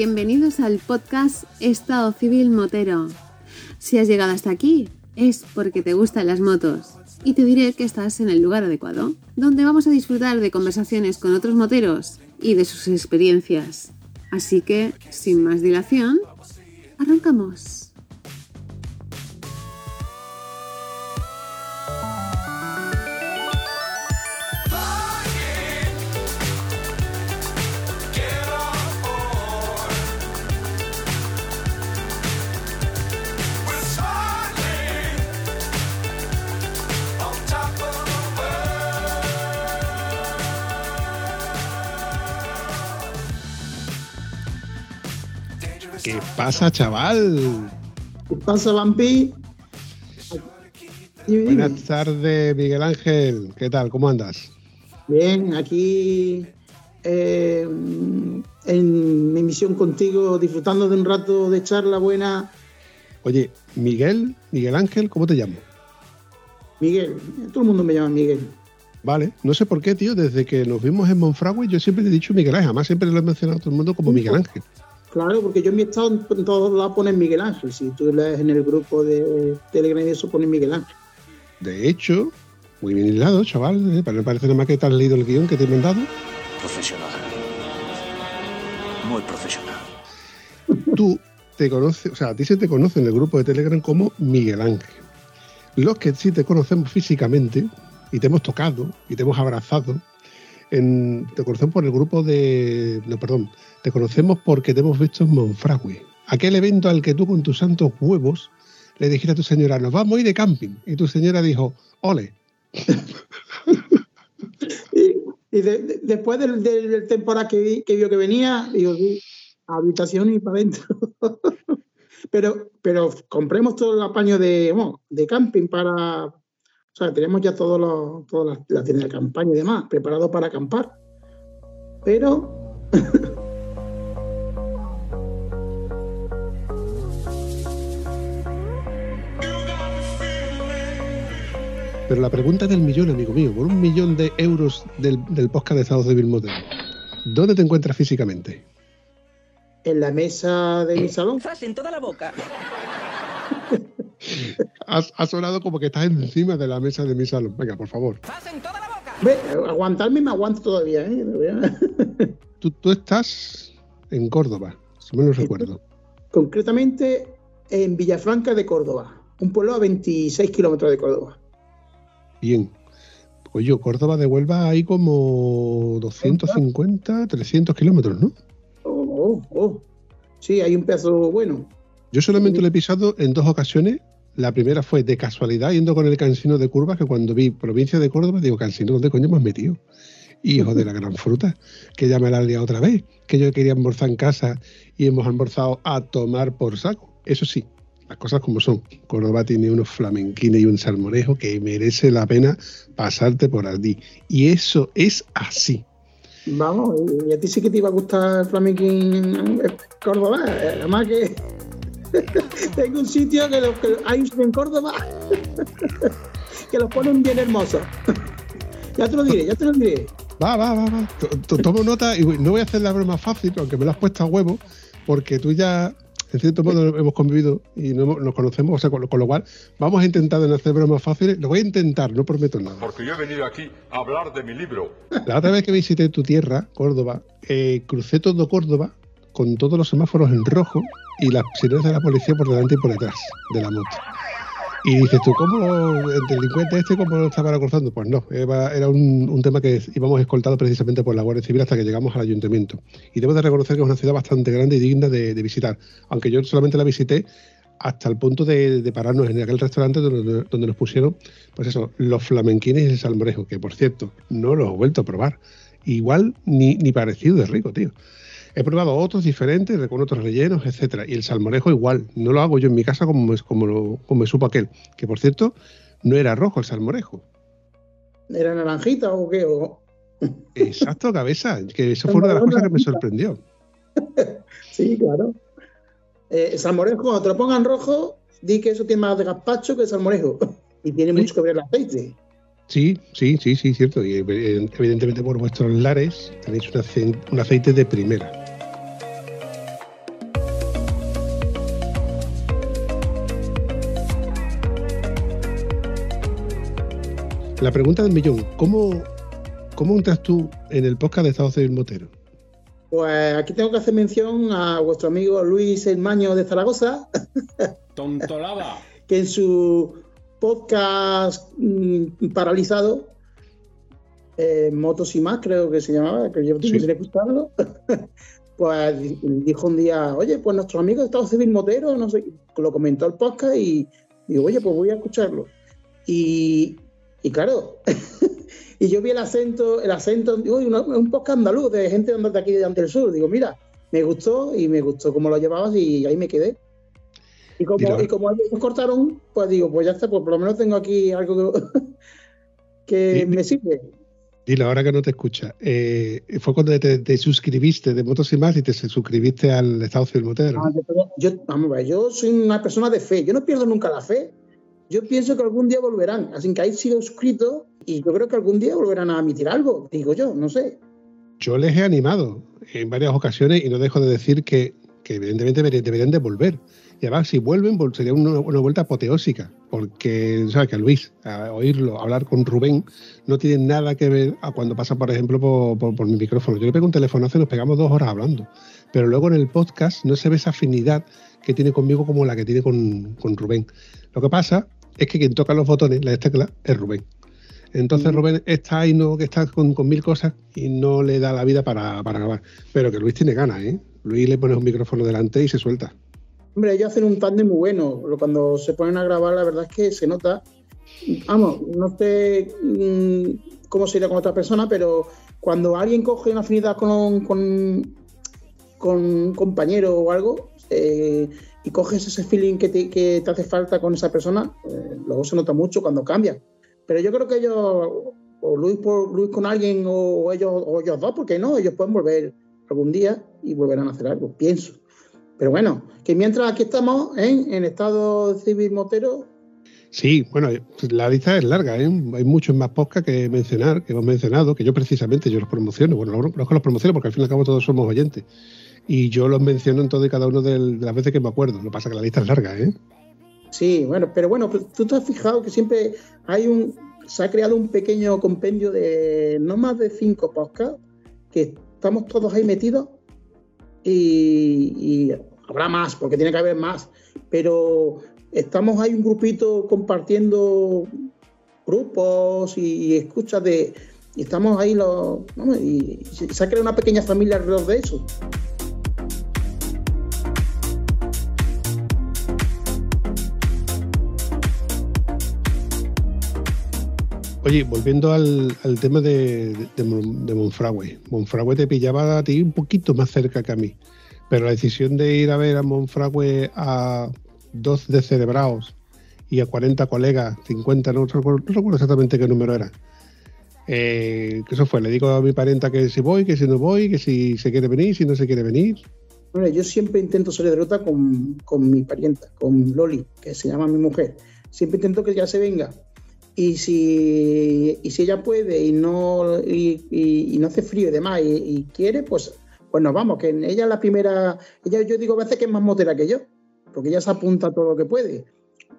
bienvenidos al podcast Estado Civil Motero. Si has llegado hasta aquí, es porque te gustan las motos. Y te diré que estás en el lugar adecuado, donde vamos a disfrutar de conversaciones con otros moteros y de sus experiencias. Así que, sin más dilación, arrancamos. ¿Qué pasa, chaval? ¿Qué pasa, Vampi? Buenas tardes, Miguel Ángel. ¿Qué tal? ¿Cómo andas? Bien, aquí eh, en mi misión contigo, disfrutando de un rato de charla buena. Oye, Miguel, Miguel Ángel, ¿cómo te llamo? Miguel, todo el mundo me llama Miguel. Vale, no sé por qué, tío, desde que nos vimos en Monfragüe yo siempre te he dicho Miguel Ángel, además siempre lo he mencionado a todo el mundo como Miguel Ángel. Claro, porque yo en mi estado en todos lados ponen Miguel Ángel. Si tú lees en el grupo de Telegram y eso ponen Miguel Ángel. De hecho, muy bien hilado, chaval. ¿eh? Me parece nada más que te has leído el guion que te he mandado. Profesional. Muy profesional. Tú te conoces, o sea, a ti se te conoce en el grupo de Telegram como Miguel Ángel. Los que sí te conocemos físicamente y te hemos tocado y te hemos abrazado, en, te conocemos por el grupo de. No, perdón. Te conocemos porque te hemos visto en Monfragüe. Aquel evento al que tú con tus santos huevos le dijiste a tu señora, nos vamos a ir de camping. Y tu señora dijo, ole. y, después del, temporada que, vio que venía, digo, sí, habitación y para adentro. pero, pero compremos todo el apaño de camping para. O sea, tenemos ya todas las la tiendas de campaña y demás, preparado para acampar. Pero. Pero la pregunta del millón, amigo mío, por un millón de euros del, podcast de Estado Civil Modelo, ¿dónde te encuentras físicamente? En la mesa de mi salón. en toda la boca. Has, sonado como que estás encima de la mesa de mi salón. Venga, por favor. en toda la boca! Ve, aguantarme me aguanto todavía, ¿eh? tú, tú estás en Córdoba, si me lo recuerdo. Concretamente en Villafranca de Córdoba, un pueblo a 26 kilómetros de Córdoba. Bien. Pues yo, Córdoba de Huelva hay como 250, 300 kilómetros, ¿no? Oh, oh, oh. Sí, hay un pedazo bueno. Yo solamente lo he pisado en dos ocasiones. La primera fue de casualidad yendo con el cansino de curvas, que cuando vi provincia de Córdoba, digo, cansino, ¿dónde coño me has metido? Hijo de la gran fruta, que ya me la liado otra vez, que yo quería almorzar en casa y hemos almorzado a tomar por saco. Eso sí, las cosas como son. Córdoba tiene unos flamenquines y un salmorejo que merece la pena pasarte por allí. Y eso es así. Vamos, y a ti sí que te iba a gustar el flamenquín Córdoba. Además que tengo un sitio que, hay en Córdoba que los ponen bien hermosos. ya te lo diré, ya te lo diré. Va, va, va, va. Tomo nota y no voy a hacer la broma fácil, aunque me lo has puesto a huevo, porque tú ya en cierto modo hemos convivido y nos conocemos, o sea, con, lo cual vamos a intentar no hacer bromas fáciles. Lo voy a intentar, no prometo nada. Porque yo he venido aquí a hablar de mi libro. La otra vez que visité tu tierra, Córdoba, eh, crucé todo Córdoba con todos los semáforos en rojo y las sirenas de la policía por delante y por detrás de la moto. Y dices tú, ¿cómo el delincuente este cómo lo estaba cruzando? Pues no, era un, tema que íbamos escoltados precisamente por la Guardia Civil hasta que llegamos al ayuntamiento. Y debo de reconocer que es una ciudad bastante grande y digna de, visitar, aunque yo solamente la visité hasta el punto de, pararnos en aquel restaurante donde, donde, nos pusieron, pues eso, los flamenquines y el salmorejo, que por cierto, no los he vuelto a probar. Igual ni, ni parecido de rico, tío. He probado otros diferentes, con otros rellenos, etcétera. Y el salmorejo igual. No lo hago yo en mi casa como, como, como me supo aquel. Que por cierto, no era rojo el salmorejo. ¿Era naranjita o qué? Exacto, cabeza. Que eso fue una de las cosas que me sorprendió. sí, claro. Eh, salmorejo, cuando te lo pongan rojo, di que eso tiene más de gazpacho que el salmorejo. Y tiene mucho que ver el aceite. Sí, sí, sí, sí, cierto. Y evidentemente por vuestros lares tenéis un aceite de primera. La pregunta del millón, ¿cómo, cómo entras tú en el podcast de Estado Civil Motero? Pues aquí tengo que hacer mención a vuestro amigo Luis El Maño de Zaragoza. Tontolaba. que en su podcast mm, paralizado, eh, Motos y más, creo que se llamaba, que yo Sí. tengo que escucharlo, pues dijo un día, oye, pues nuestro amigo de Estado Civil Motero, no sé, lo comentó el podcast y digo, oye, pues voy a escucharlo. Y, y claro, y yo vi el acento, el acento, "Uy, una- un podcast andaluz de gente de aquí de ante el sur. Digo, mira, me gustó y me gustó cómo lo llevabas y ahí me quedé. Y como, Mira. y como ellos cortaron, pues digo, pues ya está, pues por lo menos tengo aquí algo que, me sirve. Dile, ahora que no te escucha, eh, fue cuando te, te suscribiste de Motos y más y te suscribiste al Estado Motero. Ah, yo- Yo, vamos a ver, yo soy una persona de fe, yo no pierdo nunca la fe. Yo pienso que algún día volverán, así que ahí sigo suscrito y yo creo que algún día volverán a emitir algo, digo yo, no sé. Yo les he animado en varias ocasiones y no dejo de decir que, que evidentemente deberían, de volver. Y además, si vuelven, sería una, una vuelta apoteósica, porque sabes que a Luis, a oírlo, hablar con Rubén, no tiene nada que ver a cuando pasa, por ejemplo, por, por- por mi micrófono. Yo le pego un telefonazo y nos pegamos dos horas hablando. Pero luego en el podcast no se ve esa afinidad que tiene conmigo como la que tiene con, con Rubén. Lo que pasa es que quien toca los botones, las teclas, es Rubén. Entonces Mm. Rubén está ahí, no, que está con, con mil cosas y no le da la vida para, para grabar. Pero que Luis tiene ganas, ¿eh? Luis le pones un micrófono delante y se suelta. Hombre, ellos hacen un tándem muy bueno. Cuando se ponen a grabar, la verdad es que se nota. Vamos, no sé mm, cómo sería con otra persona, pero cuando alguien coge una afinidad con, con, con un compañero o algo eh, y coges ese feeling que te, que te hace falta con esa persona, eh, luego se nota mucho cuando cambia. Pero yo creo que ellos, o Luis, por, Luis con alguien, o ellos, o ellos dos, porque no, ellos pueden volver algún día y volverán a hacer algo, pienso. Pero bueno, que mientras aquí estamos ¿eh? en estado civil motero, Sí, bueno, la lista es larga, ¿eh? Hay muchos más podcasts que mencionar, que hemos mencionado, que yo precisamente yo los promociono. Bueno, no no es que los promociono porque al fin y al cabo todos somos oyentes. Y yo los menciono en todo y cada uno de las veces que me acuerdo. Lo pasa que la lista es larga, ¿eh? sí, bueno, pero bueno, pero tú te has fijado que siempre hay un, se ha creado un pequeño compendio de no más de cinco podcasts, que estamos todos ahí metidos y, habrá más, porque tiene que haber más, pero estamos ahí un grupito compartiendo grupos y, escuchas de... Y estamos ahí los... y se ha creado una pequeña familia alrededor de eso. Oye, volviendo al, tema de, de, de Monfragüe. Monfragüe te pillaba a ti un poquito más cerca que a mí. Pero la decisión de ir a ver a Monfragüe a dos descerebrados y a 40 colegas, 50, no recuerdo, no recuerdo exactamente qué número era. Eh, eso fue, le digo a mi parienta que si voy, que si no voy, que si se quiere venir, si no se quiere venir. Bueno, yo siempre intento salir de ruta con, con mi parienta, con Loli, que se llama mi mujer. Siempre intento que ella se venga. Y si, y si ella puede y no, y, no hace frío y demás y, quiere, pues, pues nos vamos. Que ella es la primera. Ella, yo digo a veces que es más motera que yo, porque ella se apunta a todo lo que puede.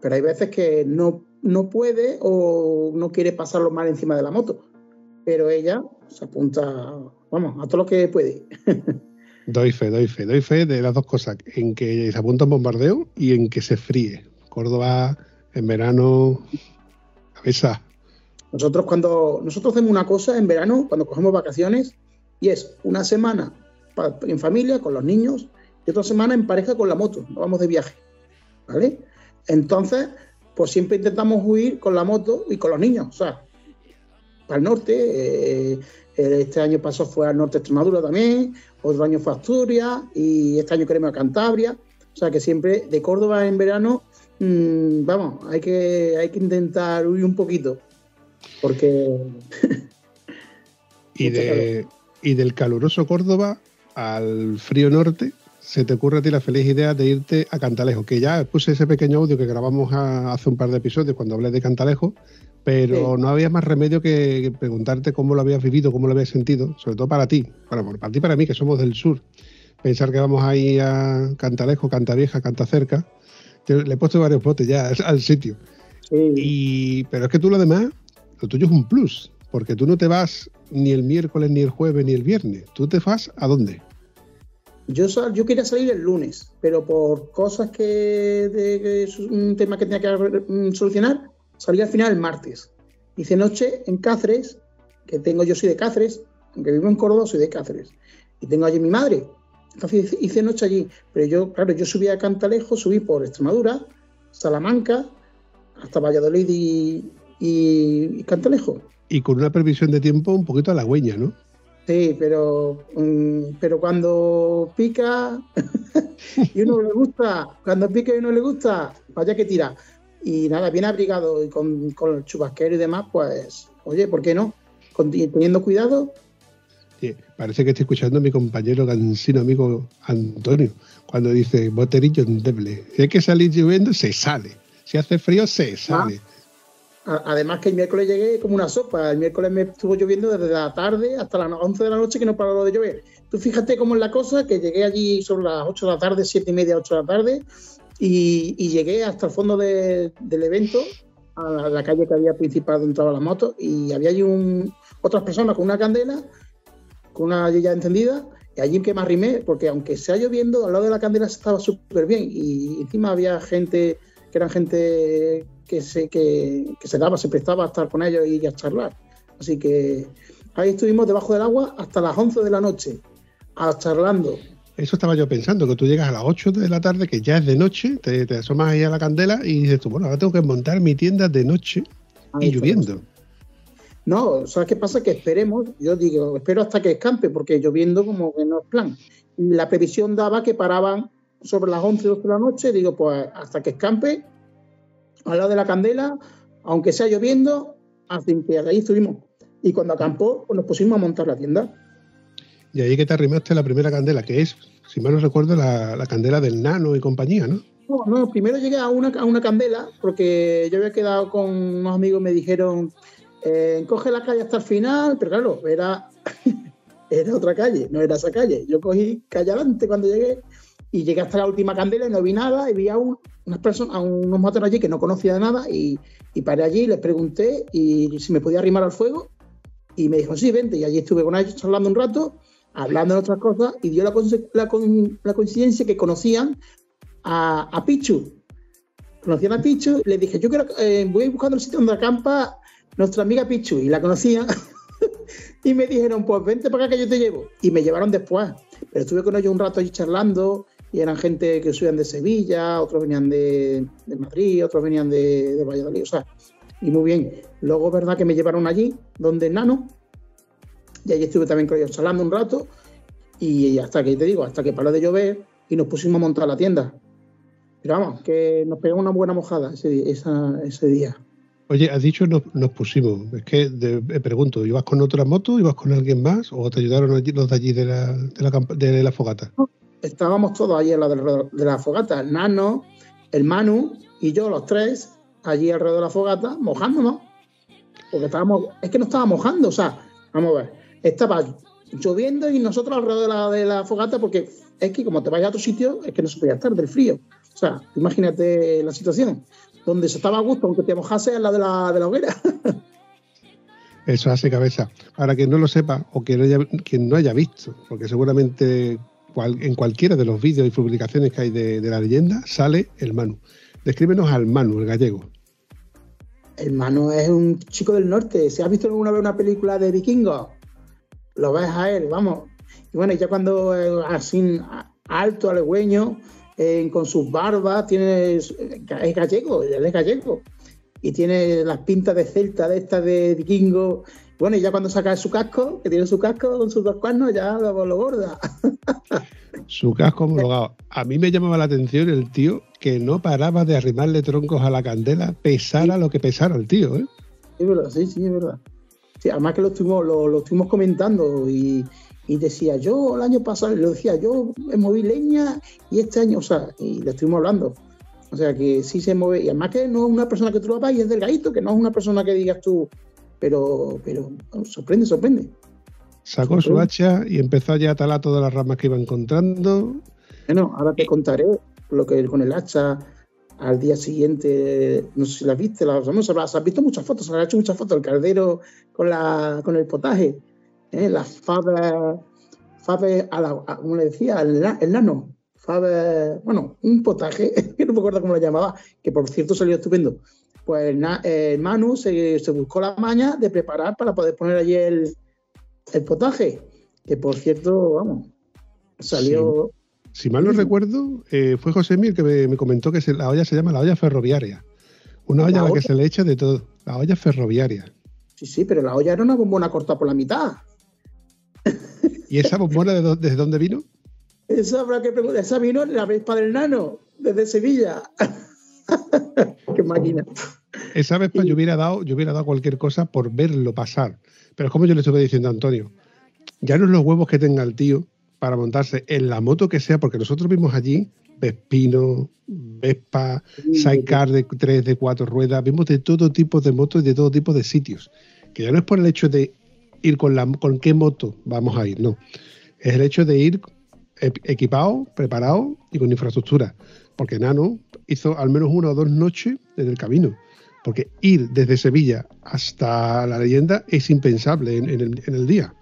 Pero hay veces que no, no puede o no quiere pasarlo mal encima de la moto. Pero ella se apunta, vamos, a todo lo que puede. Doy fe, doy fe, doy fe de las dos cosas, en que se apunta un bombardeo y en que se fríe. Córdoba en verano, cabeza. Nosotros cuando nosotros hacemos una cosa en verano, cuando cogemos vacaciones, y es una semana en familia con los niños y otra semana en pareja con la moto, nos vamos de viaje, ¿vale? Entonces, pues siempre intentamos huir con la moto y con los niños, o sea, para el norte, eh, eh, este año pasó fue al norte de Extremadura también, otro año fue a Asturias y este año queremos a Cantabria, o sea que siempre de Córdoba en verano, mm, vamos, hay que, hay que intentar huir un poquito, porque Y, de, y del caluroso Córdoba al frío norte, se te ocurre a ti la feliz idea de irte a Cantalejo, que ya puse ese pequeño audio que grabamos a- hace un par de episodios cuando hablé de Cantalejo, pero Sí. no había más remedio que, preguntarte cómo lo habías vivido, cómo lo habías sentido, sobre todo para ti, bueno, para ti y para mí, que somos del sur. Pensar que vamos ahí a Cantalejo, Cantavieja, Cantacerca, Le he puesto varios botes ya al sitio. sí, Y, pero es que tú lo demás, lo tuyo es un plus, porque tú no te vas ni el miércoles, ni el jueves, ni el viernes. ¿Tú te vas a dónde? Yo, yo quería salir el lunes, pero por cosas que, de, un tema que tenía que mm, solucionar, salí al final el martes. Hice noche en Cáceres, que tengo, yo soy de Cáceres, aunque vivo en Córdoba, soy de Cáceres. Y tengo allí mi madre. Entonces hice, noche allí. Pero yo, claro, yo subí a Cantalejo, subí por Extremadura, Salamanca, hasta Valladolid y, y- y Cantalejo. Y con una previsión de tiempo un poquito halagüeña, ¿no? Sí, pero, mm, pero cuando pica y uno le gusta, cuando pica y uno le gusta, vaya que tira. Y nada, bien abrigado y con, con el chubasquero y demás, pues, oye, ¿por qué no? Con- teniendo cuidado, Parece que estoy escuchando a mi compañero cansino amigo Antonio, cuando dice boterillo endeble. Si hay que salir lloviendo, se sale. Si hace frío, se sale. Además que el miércoles llegué como una sopa. El miércoles me estuvo lloviendo desde la tarde hasta las 11 de la noche que no paró de llover. Tú fíjate cómo es la cosa, que llegué allí sobre las 8 de la tarde, 7 y media, 8 de la tarde, y, y llegué hasta el fondo de- del evento, a la, la calle que había principal donde entraba la moto, y había allí un- otras personas con una candela, con una ya encendida, y allí que me arrimé, porque aunque sea lloviendo, al lado de la candela estaba súper bien, y encima había gente que eran gente que se, que, que se daba, se prestaba a estar con ellos y a charlar. Así que ahí estuvimos debajo del agua hasta las 11 de la noche, a, charlando. Eso estaba yo pensando, que tú llegas a las 8 de la tarde, que ya es de noche, te, te asomas ahí a la candela y dices tú, bueno, ahora tengo que montar mi tienda de noche Ahí y lloviendo. No, ¿sabes qué pasa? Que esperemos, yo digo, espero hasta que escampe, porque lloviendo como que no es plan. La previsión daba que paraban sobre las 11 12 de la noche, digo, pues hasta que escampe, al lado de la candela, aunque sea lloviendo, así que ahí estuvimos. Y cuando acampó, pues nos pusimos a montar la tienda. Y ahí que te arrimaste la primera candela, que es, si mal no recuerdo, la, la candela del nano y compañía, ¿no? No, no, primero llegué a una, a una candela porque yo había quedado con unos amigos me dijeron, eh, coge la calle hasta el final, pero claro, era, era otra calle, no era esa calle. Yo cogí calle adelante cuando llegué y llegué hasta la última candela y no vi nada y vi a un- unas personas, a unos motores allí que no conocía de nada y, y paré allí, les pregunté y si me podía arrimar al fuego y me dijo, sí, vente. Y allí estuve con ellos charlando un rato, hablando de otras cosas y dio la, la la coincidencia que conocían a, a Pichu. Conocían a Pichu y le dije, yo quiero, eh, voy buscando el sitio donde acampa nuestra amiga Pichu. Y la conocían. y me dijeron, pues vente para acá que yo te llevo. Y me llevaron después. Pero estuve con ellos un rato allí charlando. Y eran gente que subían de Sevilla, otros venían de, Madrid, otros venían de, Valladolid. O sea, y muy bien. Luego, verdad que me llevaron allí, donde Nano. Y allí estuve también con ellos charlando un rato. Y hasta que, te digo, hasta que paró de llover y nos pusimos a montar la tienda. Pero vamos, que nos pegamos una buena mojada ese, ese día. Oye, has dicho nos, pusimos. Es que de- me pregunto, ¿ibas con otra moto? ¿Ibas con alguien más? ¿O te ayudaron los de allí de la, de la, de la fogata? Estábamos todos allí alrededor de la fogata. Nano, el Manu y yo, los tres, allí alrededor de la fogata, mojándonos. Porque estábamos, es que no estaba mojando, o sea, vamos a ver, estaba lloviendo y nosotros alrededor de la, de la fogata, porque es que como te vayas a otro sitio, es que no se podía estar del frío. O sea, imagínate la situación, donde se estaba a gusto, aunque te mojase al lado de la, de la hoguera. Eso hace cabeza. Para quien no lo sepa o quien no haya, quien no haya visto, porque seguramente cual- en cualquiera de los vídeos y publicaciones que hay de, de la leyenda sale el Manu. Descríbenos al Manu, el gallego. Hermano, es un chico del norte. Si has visto alguna vez una película de vikingos, lo ves a él, vamos. Y bueno, ya cuando eh, así alto, alegüeño, eh, con sus barbas, tiene, es gallego, él es gallego. Y tiene las pintas de celta de estas de vikingo. Bueno, y ya cuando saca su casco, que tiene su casco con sus dos cuernos, ya lo, lo gorda. Su casco homologado. A mí me llamaba la atención el tío que no paraba de arrimarle troncos a la candela, pesara lo que pesara el tío, ¿eh? Es verdad, sí, sí, es verdad. Sí, además que lo estuvimos, lo, lo estuvimos comentando y, y decía, yo el año pasado, lo decía, yo me moví leña y este año, o sea, y le estuvimos hablando. O sea, que sí se mueve, y además que no es una persona que tú lo vas y es delgadito, que no es una persona que digas tú, pero, pero bueno, sorprende, sorprende. Sacó su hacha y empezó ya a talar todas las ramas que iba encontrando. Bueno, ahora te contaré lo que con el hacha al día siguiente, no sé si las viste, las han visto muchas fotos, se han hecho muchas fotos, el caldero con, la, con el potaje, ¿eh? las faves, faves a la, a- como le decía, el, na- el nano, faves, bueno, un potaje, que no me acuerdo cómo lo llamaba, que por cierto salió estupendo. Pues na- Manu se, se buscó la maña de preparar para poder poner allí el, el potaje, que por cierto, vamos, salió... Si mal no recuerdo, eh, fue José Mir que me, me comentó que se- la olla se llama la olla ferroviaria. Una olla La a la que olla. se le echa de todo. La olla ferroviaria. Sí, sí, pero la olla era una bombona cortada por la mitad. ¿Y esa bombona de desde dónde vino? Eso habrá que preguntar. Esa vino la Vespa del Nano, desde Sevilla. Qué máquina. Esa vez yo hubiera dado, yo hubiera dado cualquier cosa por verlo pasar. Pero es como yo le estuve diciendo a Antonio, ya no es los huevos que tenga el tío para montarse en la moto que sea, porque nosotros vimos allí Vespino, Vespa, Sidecar de tres, de cuatro ruedas, vimos de todo tipo de motos y de todo tipo de sitios. Que ya no es por el hecho de ir con la con qué moto vamos a ir, no. Es el hecho de ir equipado, preparado y con infraestructura. Porque Nano hizo al menos una o dos noches en el camino. Porque ir desde Sevilla hasta la leyenda es impensable en, en el, en día.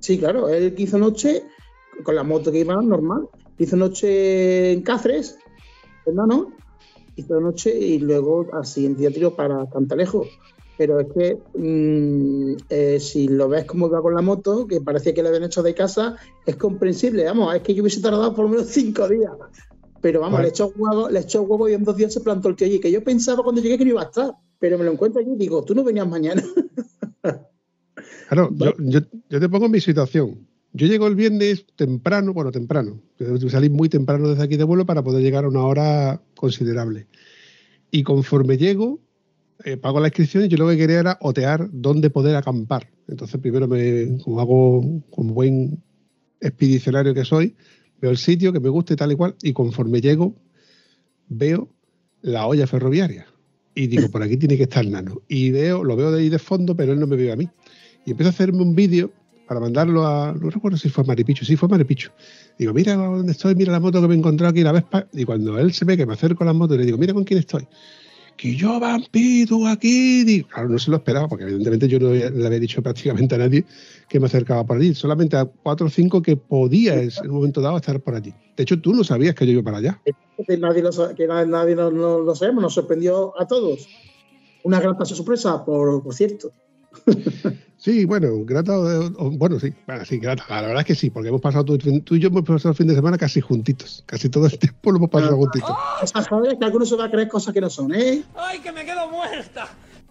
Sí, claro, él hizo noche con la moto que iba normal. Hizo noche en Cáceres, el Nano. Hizo noche y luego al siguiente día tiró para Cantalejo. Pero es que mm, eh, si lo ves como iba con la moto, que parecía que le habían hecho de casa, es comprensible. Vamos, es que yo hubiese tardado por lo menos cinco días. Pero vamos, Vale. le echó huevo, le echó huevo y en dos días se plantó el tío allí. Que yo pensaba cuando llegué que no iba a estar. Pero me lo encuentro allí y digo, tú no venías mañana. Claro, yo, yo, yo te pongo en mi situación. Yo llego el viernes temprano, bueno, temprano. Salí muy temprano desde aquí de vuelo para poder llegar a una hora considerable. Y conforme llego, eh, pago la inscripción y yo lo que quería era otear dónde poder acampar. Entonces, primero, me, como hago como buen expedicionario que soy, veo el sitio que me gusta y tal y cual. Y conforme llego, veo la olla ferroviaria. Y digo, por aquí tiene que estar Nano. Y veo, lo veo de ahí de fondo, pero él no me ve a mí. Y empiezo a hacerme un vídeo para mandarlo a. No recuerdo si fue a Maripicho, sí, fue a Maripicho. Digo, mira dónde estoy, mira la moto que me he encontrado aquí, la Vespa. Y cuando él se ve que me acerco a la moto, le digo, mira con quién estoy. Que yo, vampiro, aquí. Claro, no se lo esperaba, porque evidentemente yo no le había dicho prácticamente a nadie que me acercaba por allí. Solamente a cuatro o cinco que podía en un momento dado estar por allí. De hecho, tú no sabías que yo iba para allá. que nadie lo, que nadie, nadie lo, lo- lo sabemos, nos sorprendió a todos. Una grata sorpresa, por, por cierto. Sí, bueno, grata, bueno, sí, bueno, sí, grata. La verdad es que sí, porque hemos pasado tú, tú y yo hemos pasado el fin de semana casi juntitos. Casi todo el tiempo lo hemos pasado juntitos. O sea, joder, que algunos se va a creer cosas que no son, ¿eh? ¡Ay, que me quedo muerta!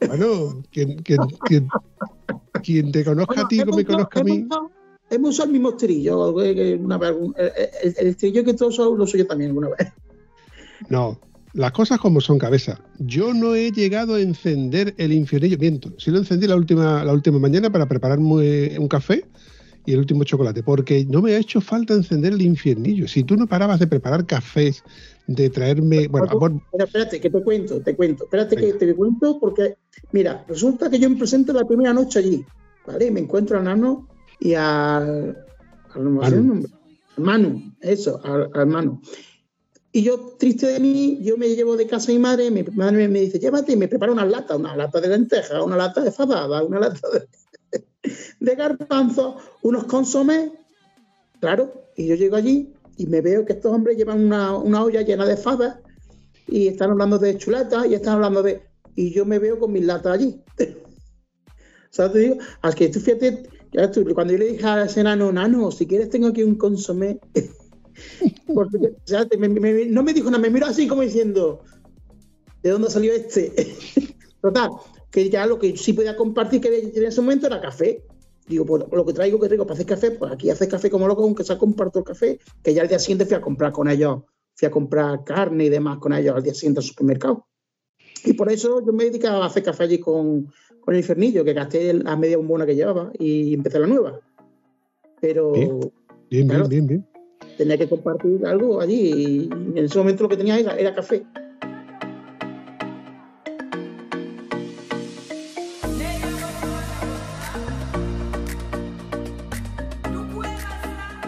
Bueno, quien, quien, quien, quien te conozca a ti, como me conozca a mí. hemos usado- Hemos usado el mismo estribillo. eh, que una vez, algún- el, el- el estribillo que todos lo uso yo también alguna vez. No, las cosas como son, cabeza. Yo no he llegado a encender el infiernillo. Miento, sí lo encendí la última, la última mañana para prepararme un café y el último chocolate, porque no me ha hecho falta encender el infiernillo. Si tú no parabas de preparar cafés, de traerme. Bueno, amor, Pero espérate, que te cuento, te cuento. Espérate que te cuento porque, mira, resulta que yo me presento la primera noche allí, ¿vale? Y me encuentro a Nano y al. al no Manu. Manu, eso, al, al Manu. Y yo, triste de mí, yo me llevo de casa a mi madre, mi madre me dice, llévate, y me prepara una lata, una lata de lentejas, una lata de fabada, una lata de, de garbanzos, unos consomés, claro, y yo llego allí y me veo que estos hombres llevan una, una olla llena de fabas y están hablando de chuletas y están hablando de... Y yo me veo con mis latas allí. ¿Sabes? Te digo, al que tú fíjate, cuando yo le dije a ese nano, nano, si quieres tengo aquí un consomé. Porque, o sea, me- me- no me dijo nada, me miró así como diciendo, ¿de dónde salió este? Total, que ya lo que sí podía compartir que en ese momento era café. Digo, pues lo que traigo que rico para hacer café, pues aquí haces café como loco, aunque se comparto el café, que ya al día siguiente fui a comprar con ellos, fui a comprar carne y demás con ellos al día siguiente al supermercado. Y por eso yo me dedicaba a hacer café allí con, con el infernillo, que gasté la media bombona que llevaba y empecé la nueva. Pero Bien. bien, Claro. bien, bien, bien. Tenía que compartir algo allí y en ese momento lo que tenía era, café.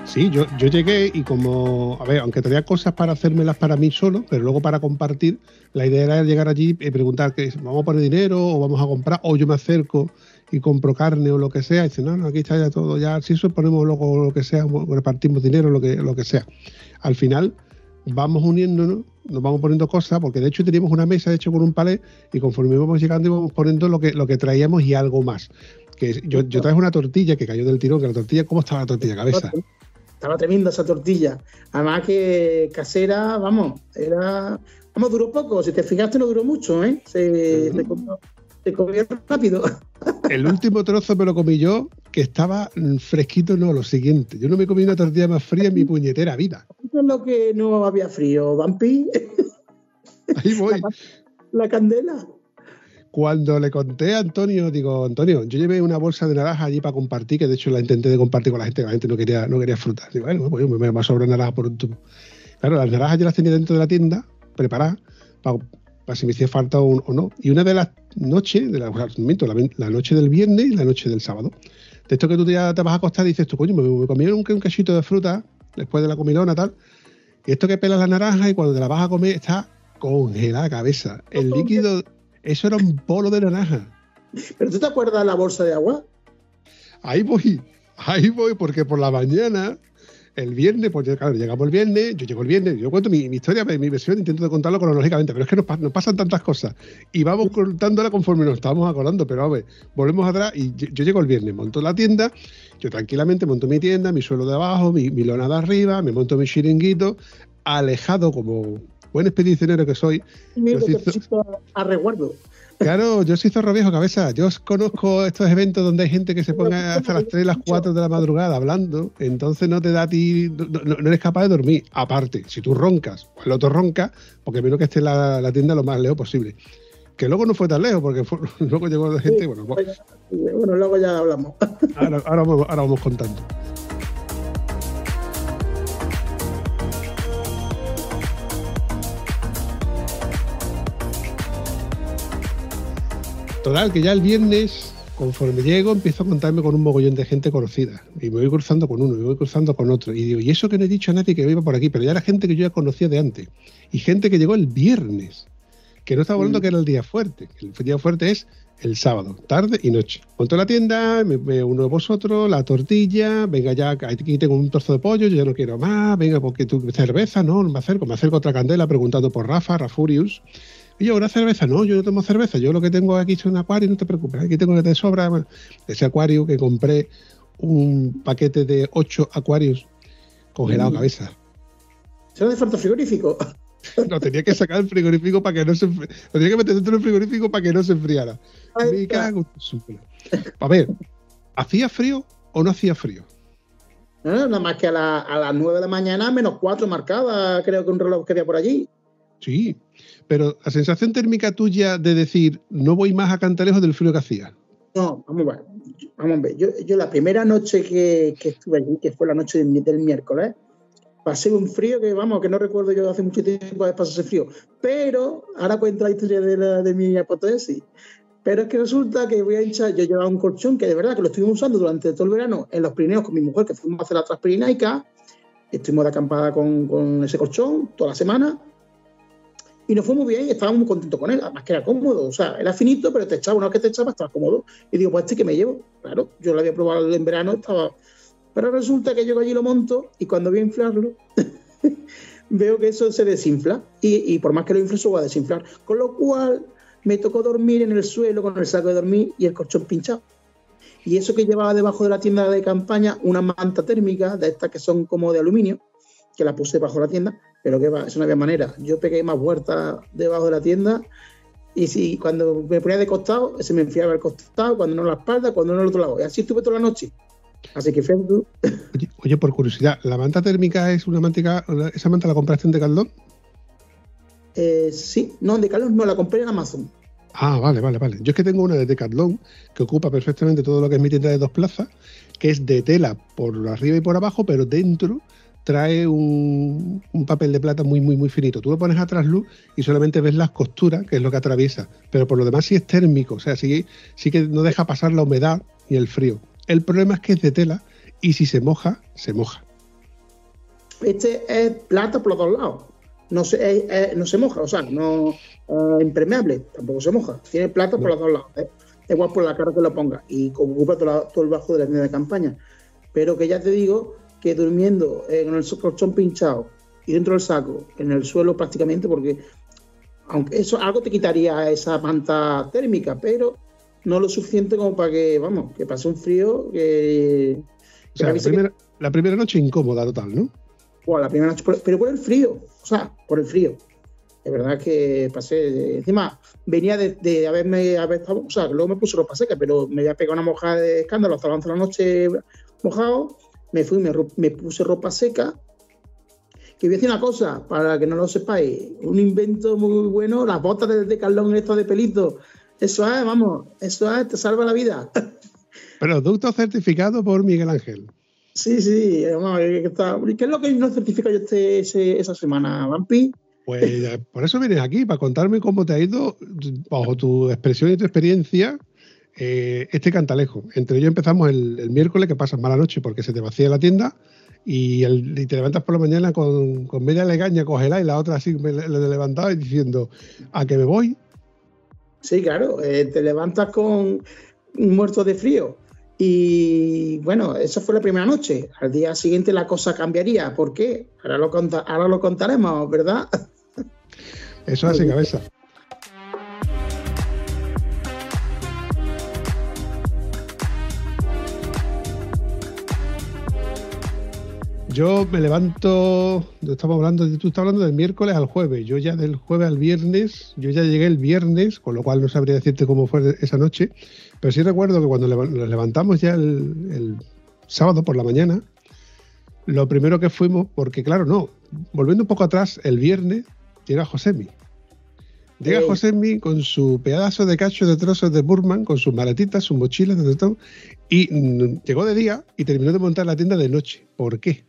Sí, yo, yo llegué y como, a ver, aunque tenía cosas para hacérmelas para mí solo, pero luego para compartir, la idea era llegar allí y preguntar que vamos a poner dinero o vamos a comprar, o yo me acerco y compro carne o lo que sea. Y dice, no, no, aquí está ya todo, ya si eso ponemos luego lo que sea, repartimos dinero, lo que, lo que sea. Al final vamos uniéndonos, nos vamos poniendo cosas, porque de hecho teníamos una mesa hecha con un palé y conforme íbamos llegando íbamos poniendo lo que, lo que traíamos y algo más. Que yo, yo traje una tortilla que cayó del tirón, que la tortilla, ¿cómo estaba la tortilla? Cabeza. Estaba tremenda esa tortilla. Además que casera, vamos, era... Vamos, duró poco. Si te fijaste, no duró mucho, ¿eh? Se, se comió, comió rápido. El último trozo me lo comí yo, que estaba fresquito, no, lo siguiente. Yo no me comí una tortilla más fría en mi puñetera vida. Eso es lo que no había frío, Vampi. Ahí voy. La candela. Cuando le conté a Antonio, digo, Antonio, yo llevé una bolsa de naranja allí para compartir, que de hecho la intenté de compartir con la gente, la gente no quería, no quería fruta. Digo, bueno, pues me va a sobrar naranja por un tubo. Claro, las naranjas yo las tenía dentro de la tienda, preparadas, para, para si me hacía falta o, o, no. Y una de las noches, de la, la, la, noche del viernes y la noche del sábado, de esto que tú ya te vas a acostar y dices, tú, coño, me, me comí un, un cachito de fruta después de la comilona, tal. Y esto que pelas la naranja y cuando te la vas a comer está congelada cabeza. El líquido, eso era un polo de naranja. ¿Pero tú te acuerdas de la bolsa de agua? Ahí voy, ahí voy, porque por la mañana, el viernes, pues claro, llegamos el viernes, yo llego el viernes, yo cuento mi, mi historia, mi versión, intento de contarlo cronológicamente, pero es que nos, nos, pasan tantas cosas y vamos contándola conforme nos estamos acordando, pero a ver, volvemos atrás y yo, yo llego el viernes, monto la tienda, yo tranquilamente monto mi tienda, mi suelo de abajo, mi, mi lona de arriba, me monto mi chiringuito, alejado como buen expedicionero que soy. Mira, te hizo... a resguardo. Claro, yo soy zorro viejo cabeza. Yo conozco estos eventos donde hay gente que se pone hasta las 3, las 4 de la madrugada hablando, entonces no te da a ti, no, no eres capaz de dormir. Aparte, si tú roncas o el otro ronca, porque menos que esté la, la, tienda lo más lejos posible. Que luego no fue tan lejos, porque fue, luego llegó la gente. Sí, bueno, bueno, bueno, luego ya hablamos. Ahora, ahora, vamos, ahora vamos contando. Total, que ya el viernes, conforme llego, empiezo a contarme con un mogollón de gente conocida. Y me voy cruzando con uno, me voy cruzando con otro. Y digo, y eso que no he dicho a nadie que iba por aquí, pero ya era gente que yo ya conocía de antes. Y gente que llegó el viernes, que no estaba hablando mm. que era el día fuerte. El día fuerte es el sábado, tarde y noche. Monto la tienda, me, me uno de vosotros, la tortilla, venga ya, aquí tengo un trozo de pollo, yo ya no quiero más, venga, porque tu cerveza, no, no me acerco, me acerco a otra candela preguntando por Rafa, Rafurius. Y yo, una cerveza, no, yo no tomo cerveza, yo lo que tengo aquí es un acuario, no te preocupes, aquí tengo que te sobra. Bueno, ese acuario que compré un paquete de ocho acuarios congelado mm. cabeza. ¿Será de falta frigorífico? No, tenía que sacar el frigorífico para que no se Lo tenía que meter dentro del frigorífico para que no se enfriara. Me cago A ver, ¿hacía frío o no hacía frío? No, nada más que a, la, a las 9 de la mañana, menos 4 marcada, creo que un reloj que había por allí. Sí, pero la sensación térmica tuya de decir, no voy más a Cantalejo del frío que hacía. No, vamos a ver. Vamos a ver. Yo, yo la primera noche que, que, estuve allí, que fue la noche del, del, miércoles, pasé un frío que, vamos, que no recuerdo yo hace mucho tiempo haber pasado ese frío. Pero, ahora cuento la historia de, la, de mi apoteosis. Pero es que resulta que voy a hinchar, yo llevaba un colchón que de verdad que lo estuvimos usando durante todo el verano en los Pirineos con mi mujer, que fuimos a hacer la transpirinaica. Estuvimos de acampada con, con ese colchón toda la semana y nos fue muy bien y estábamos muy contentos con él, además que era cómodo, o sea, era finito, pero te echaba, una vez que te echaba estaba cómodo. Y digo, pues este que me llevo, claro, yo lo había probado en verano, estaba... Pero resulta que llego allí, lo monto y cuando voy a inflarlo, veo que eso se desinfla y, y, por más que lo infle, eso va a desinflar. Con lo cual me tocó dormir en el suelo con el saco de dormir y el colchón pinchado. Y eso que llevaba debajo de la tienda de campaña, una manta térmica, de estas que son como de aluminio, que la puse bajo la tienda, pero que va, eso no había manera. Yo pegué más vueltas debajo de la tienda y si cuando me ponía de costado, se me enfriaba el costado, cuando no la espalda, cuando no el otro lado. Y así estuve toda la noche. Así que. Oye, oye, por curiosidad, ¿la manta térmica es una manta, esa manta la compraste en Decathlon? Eh, sí, no, en Decathlon no, la compré en Amazon. Ah, vale, vale, vale. Yo es que tengo una de Decathlon que ocupa perfectamente todo lo que es mi tienda de dos plazas, que es de tela por arriba y por abajo, pero dentro trae un, un, papel de plata muy, muy, muy finito. Tú lo pones a trasluz y solamente ves las costuras, que es lo que atraviesa. Pero por lo demás sí es térmico, o sea, sí, sí que no deja pasar la humedad y el frío. El problema es que es de tela y si se moja, se moja. Este es plata por los dos lados. No se, es- es- no se moja, o sea, no es impermeable, tampoco se moja. Tiene plata por los dos lados. ¿eh? Igual por la cara que lo ponga y ocupa todo, la- todo el bajo de la tienda de campaña. Pero que ya te digo que durmiendo en el colchón pinchado y dentro del saco, en el suelo prácticamente, porque aunque eso algo te quitaría esa manta térmica, pero no lo suficiente como para que, vamos, que pase un frío que... O sea, la primera, la primera noche incómoda total, ¿no? Bueno, la primera noche, por- pero por el frío, o sea, por el frío. De verdad que pasé, encima venía de, de haberme, haber estado, o sea, luego me puse ropa seca, pero me había pegado una mojada de escándalo hasta las 11 de la noche mojado, me fui, me, me puse ropa seca, que voy a decir una cosa, para que no lo sepáis, un invento muy bueno, las botas de, de Carlón estas de pelito, eso es, vamos, eso es, te salva la vida. Producto certificado por Miguel Ángel. Sí, sí, vamos, está- ¿qué es lo que no certifica yo este, ese- esa semana, Vampi? Pues por eso vienes aquí, para contarme cómo te ha ido, bajo tu expresión y tu experiencia, eh, este cantalejo. Entre ellos empezamos el, el miércoles, que pasas mala noche porque se te vacía la tienda, y, el- y te levantas por la mañana con, con media legaña congelada y la otra así me le, le levantaba y diciendo, ¿a que me voy? Sí, claro, eh, te levantas con muerto de frío. Y bueno, esa fue la primera noche. Al día siguiente la cosa cambiaría. ¿Por qué? Ahora lo, conta- ahora lo contaremos, ¿verdad? Eso hace cabeza. Yo me levanto, estamos hablando, tú estás hablando del miércoles al jueves, yo ya del jueves al viernes, yo ya llegué el viernes, con lo cual no sabría decirte cómo fue esa noche, pero sí recuerdo que cuando nos levantamos ya el, el sábado por la mañana, lo primero que fuimos, porque claro, no, volviendo un poco atrás, el viernes llega Josemi. Llega Sí. Josemi con su pedazo de cacho de trozos de Burman, con sus maletitas, sus mochilas, todo, y mm, llegó de día y terminó de montar la tienda de noche. ¿Por qué?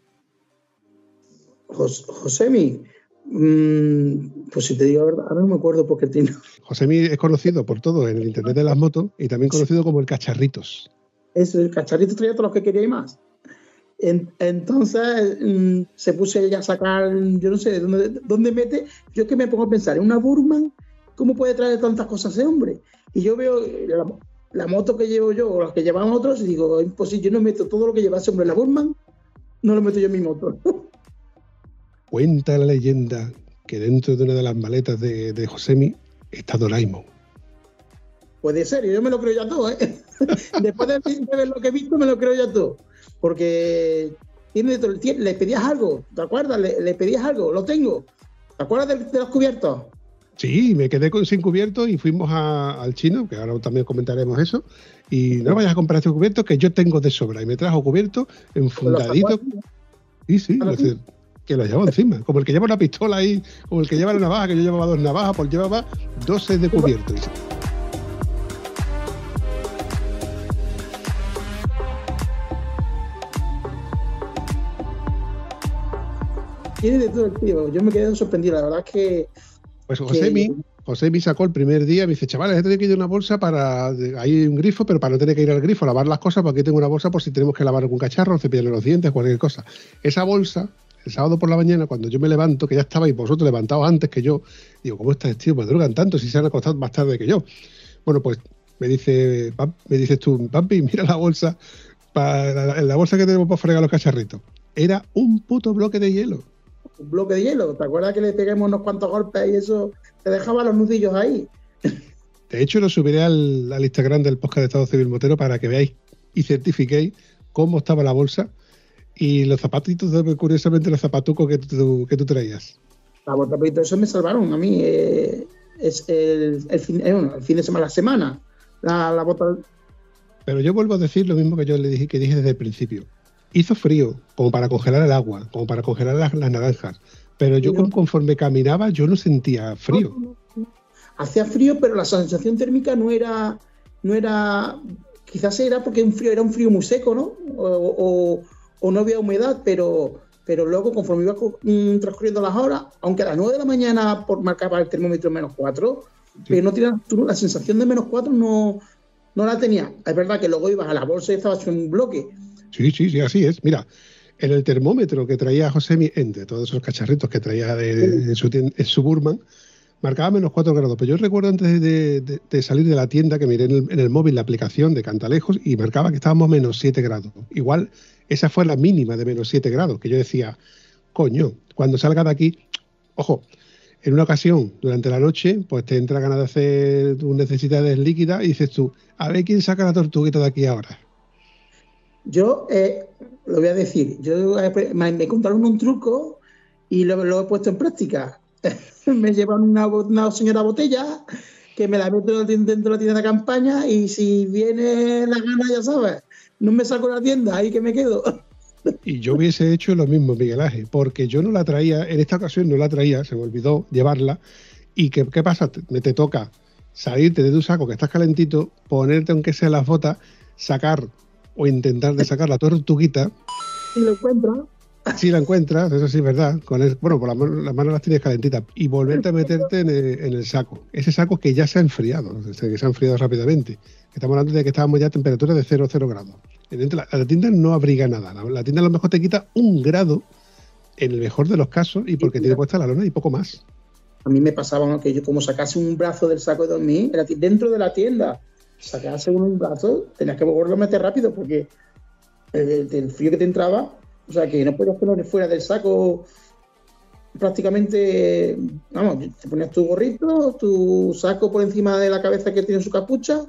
Jos- Josemi, mm, pues si te digo la verdad, ahora no me acuerdo porque tiene. Josemi es conocido por todo en el internet de las motos y también conocido como el Cacharritos. Eso, el cacharrito traía todos los que quería y más. En- entonces mm, se puso ella a sacar, yo no sé, ¿de dónde, dónde mete. Yo es que me pongo a pensar, en una Burman, ¿cómo puede traer tantas cosas ese hombre? Y yo veo la, la moto que llevo yo o las que llevan otros y digo, imposible, yo no meto todo lo que lleva ese hombre en la Burman, no lo meto yo en mi moto. Cuenta la leyenda que dentro de una de las maletas de, de Josemi está Doraemon. Puede ser, yo me lo creo ya todo, ¿eh? Después de, de ver lo que he visto, me lo creo ya todo. Porque tiene de todo el tiempo. Le pedías algo, ¿te acuerdas? Le, le pedías algo, lo tengo. ¿Te acuerdas de, de los cubiertos? Sí, me quedé con sin cubierto y fuimos a- al chino, que ahora también comentaremos eso. Y no vayas a comprar este cubierto que yo tengo de sobra. Y me trajo cubierto enfundadito. Sí, sí, lo sé, que lo llevaba encima. Como el que lleva una pistola ahí, como el que lleva la navaja, que yo llevaba dos navajas, pues llevaba 12 de cubierto. Tiene de todo el tío. Yo me quedé sorprendido. La verdad es que Pues Josemi, Josemi sacó el primer día, me dice, chavales, tengo que ir a una bolsa para. Hay un grifo, pero para no tener que ir al grifo a lavar las cosas, porque aquí tengo una bolsa por si tenemos que lavar algún cacharro, cepillarle los dientes, cualquier cosa. Esa bolsa, el sábado por la mañana, cuando yo me levanto, que ya estabais vosotros levantados antes que yo, digo, ¿cómo estás, tío? Madrugan tanto si se han acostado más tarde que yo. Bueno, pues me dice, me dices tú, papi, mira la bolsa, la bolsa que tenemos para fregar los cacharritos. Era un puto bloque de hielo. un bloque de hielo. ¿Te acuerdas que le peguemos unos cuantos golpes y eso te dejaba los nudillos ahí? De hecho, lo subiré al, al Instagram del podcast de Estado Civil Motero para que veáis y certifiquéis cómo estaba la bolsa y los zapatitos, curiosamente, los zapatucos que tú, que tú traías. La bota, pero eso me salvaron a mí. eh, es el, el fin, eh, bueno, el fin de semana, la semana. La, la bota. Pero yo vuelvo a decir lo mismo que yo le dije que dije desde el principio. Hizo frío, como para congelar el agua, como para congelar las, las naranjas. Pero yo conforme caminaba, yo no sentía frío. Hacía frío, pero la sensación térmica no era. No era quizás era porque un frío, era un frío muy seco, ¿no? O, o- o no había humedad, pero, pero luego, conforme iba mm, transcurriendo las horas, aunque a las 9 de la mañana por marcaba el termómetro en menos 4, pero no tenía, la sensación de menos 4 no, no la tenía. Es verdad que luego ibas a la bolsa y estaba hecho un bloque. Sí, sí, sí, así es. Mira, en el termómetro que traía José, entre todos esos cacharritos que traía de, su, en su Burman, marcaba menos 4 grados. Pero yo recuerdo antes de, salir de la tienda que miré en el, móvil la aplicación de Cantalejos y marcaba que estábamos menos 7 grados. Igual esa fue la mínima de menos 7 grados, que yo decía, coño, cuando salga de aquí, ojo, en una ocasión, durante la noche, pues te entra ganas de hacer tus necesidades líquidas y dices tú, a ver quién saca la tortuguita de aquí ahora. Yo eh, lo voy a decir, yo eh, me, contaron un truco y lo, he puesto en práctica. me llevan una, una, señora botella que me la meto dentro de la tienda de campaña y si viene la gana, ya sabes, no me saco la tienda, ahí que me quedo. Y yo hubiese hecho lo mismo, Miguel porque yo no la traía, en esta ocasión no la traía, se me olvidó llevarla. ¿Y qué, qué pasa? Me te toca salirte de tu saco que estás calentito, ponerte aunque sea las botas, sacar o intentar de sacar la tortuguita. Si lo encuentras. Si la encuentras, eso sí es verdad. Con bueno, por las manos las tienes calentitas. Y volverte a meterte en el, saco. Ese saco que ya se ha enfriado, que se ha enfriado rápidamente. Estamos hablando de que estábamos ya a temperatura de 0, 0 grados. La, la, tienda no abriga nada. La, tienda a lo mejor te quita un grado en el mejor de los casos y porque tiene puesta la lona y poco más. A mí me pasaba que yo como sacase un brazo del saco de dormir, era dentro de la tienda, sacase un brazo, tenías que volverlo a meter rápido porque el, frío que te entraba, o sea que no podías poner fuera del saco prácticamente, vamos, te ponías tu gorrito, tu saco por encima de la cabeza que tiene su capucha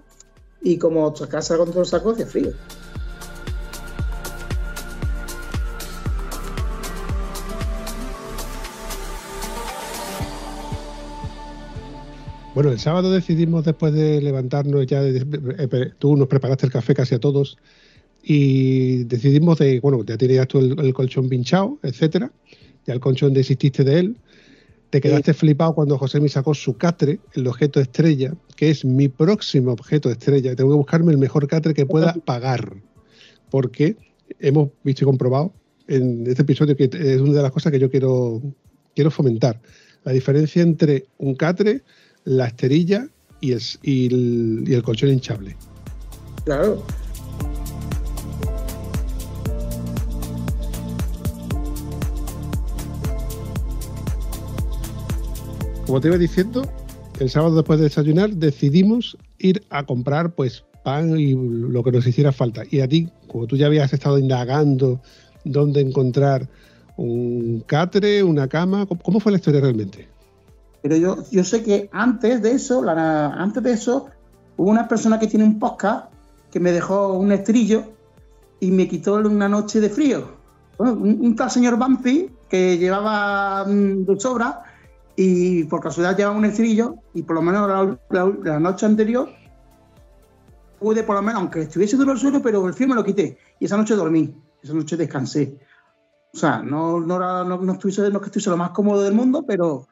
y como sacase algo dentro del saco hacía frío. Bueno, el sábado decidimos después de levantarnos ya, eh, tú nos preparaste el café casi a todos y decidimos de, bueno, ya tenías tú el, colchón pinchado, etcétera, ya el colchón desististe de él, te quedaste flipado cuando José me sacó su catre, el objeto estrella, que es mi próximo objeto estrella. Tengo que buscarme el mejor catre que pueda pagar, porque hemos visto y comprobado en este episodio que es una de las cosas que yo quiero, quiero fomentar. La diferencia entre un catre la esterilla y el, y el, colchón hinchable. Claro. Como te iba diciendo, el sábado después de desayunar decidimos ir a comprar pues pan y lo que nos hiciera falta. Y a ti, como tú ya habías estado indagando dónde encontrar un catre, una cama, ¿cómo fue la historia realmente? Pero yo, yo sé que antes de eso, la, antes de eso, hubo una persona que tiene un podcast que me dejó un estrillo y me quitó una noche de frío. un, tal señor Bumpy que llevaba mm, de sobra y por casualidad llevaba un estrillo y por lo menos la, noche anterior pude por lo menos, aunque estuviese duro el suelo, pero el frío me lo quité. Y esa noche dormí, esa noche descansé. O sea, no, no, no, no, estuviese, no que estuviese lo más cómodo del mundo, pero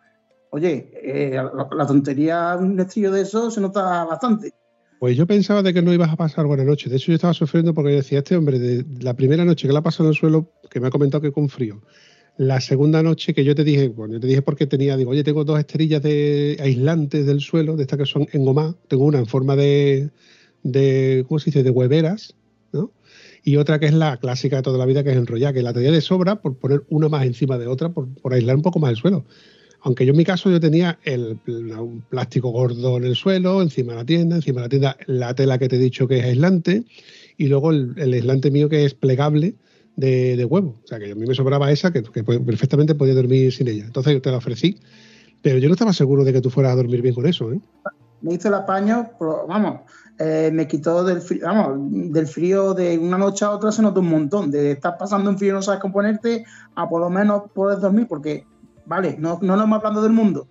oye, eh, la, tontería, un estrillo de eso se nota bastante. Pues yo pensaba de que no ibas a pasar buena noche. De hecho, yo estaba sufriendo porque decía, este hombre, de la primera noche que la pasado en el suelo, que me ha comentado que con frío. La segunda noche que yo te dije, bueno, yo te dije porque tenía, digo, oye, tengo dos esterillas de aislantes del suelo, de estas que son en goma. Tengo una en forma de, de ¿cómo se dice?, de hueveras, ¿no? Y otra que es la clásica de toda la vida, que es enrollar, que la tenía de sobra por poner una más encima de otra, por aislar un poco más el suelo. Aunque yo en mi caso yo tenía el, un plástico gordo en el suelo, encima de la tienda, encima de la tienda la tela que te he dicho que es aislante y luego el, aislante mío que es plegable de, huevo. O sea que a mí me sobraba esa que, perfectamente podía dormir sin ella. Entonces yo te la ofrecí, pero yo no estaba seguro de que tú fueras a dormir bien con eso. ¿eh? Me hizo el apaño, vamos, eh, me quitó del frío, vamos, del frío de una noche a otra se notó un montón. De estar pasando un frío y no sabes componerte, a por lo menos poder dormir, porque vale, no, no nos estamos hablando del mundo,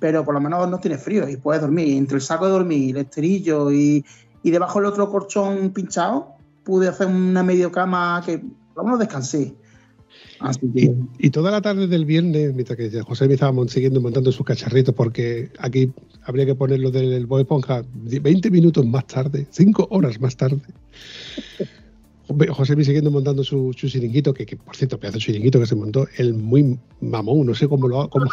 pero por lo menos no tienes frío y puedes dormir. Entre el saco de dormir, el esterillo y, debajo del otro colchón pinchado, pude hacer una medio cama que por lo menos descansé. y, toda la tarde del viernes, mientras que José me estaba siguiendo montando sus cacharritos, porque aquí habría que ponerlo del Bob Esponja 20 minutos más tarde, 5 horas más tarde. José siguiendo montando su, su chiringuito, que, por cierto, pedazo de chiringuito que se montó, el muy mamón, no sé cómo lo cómo...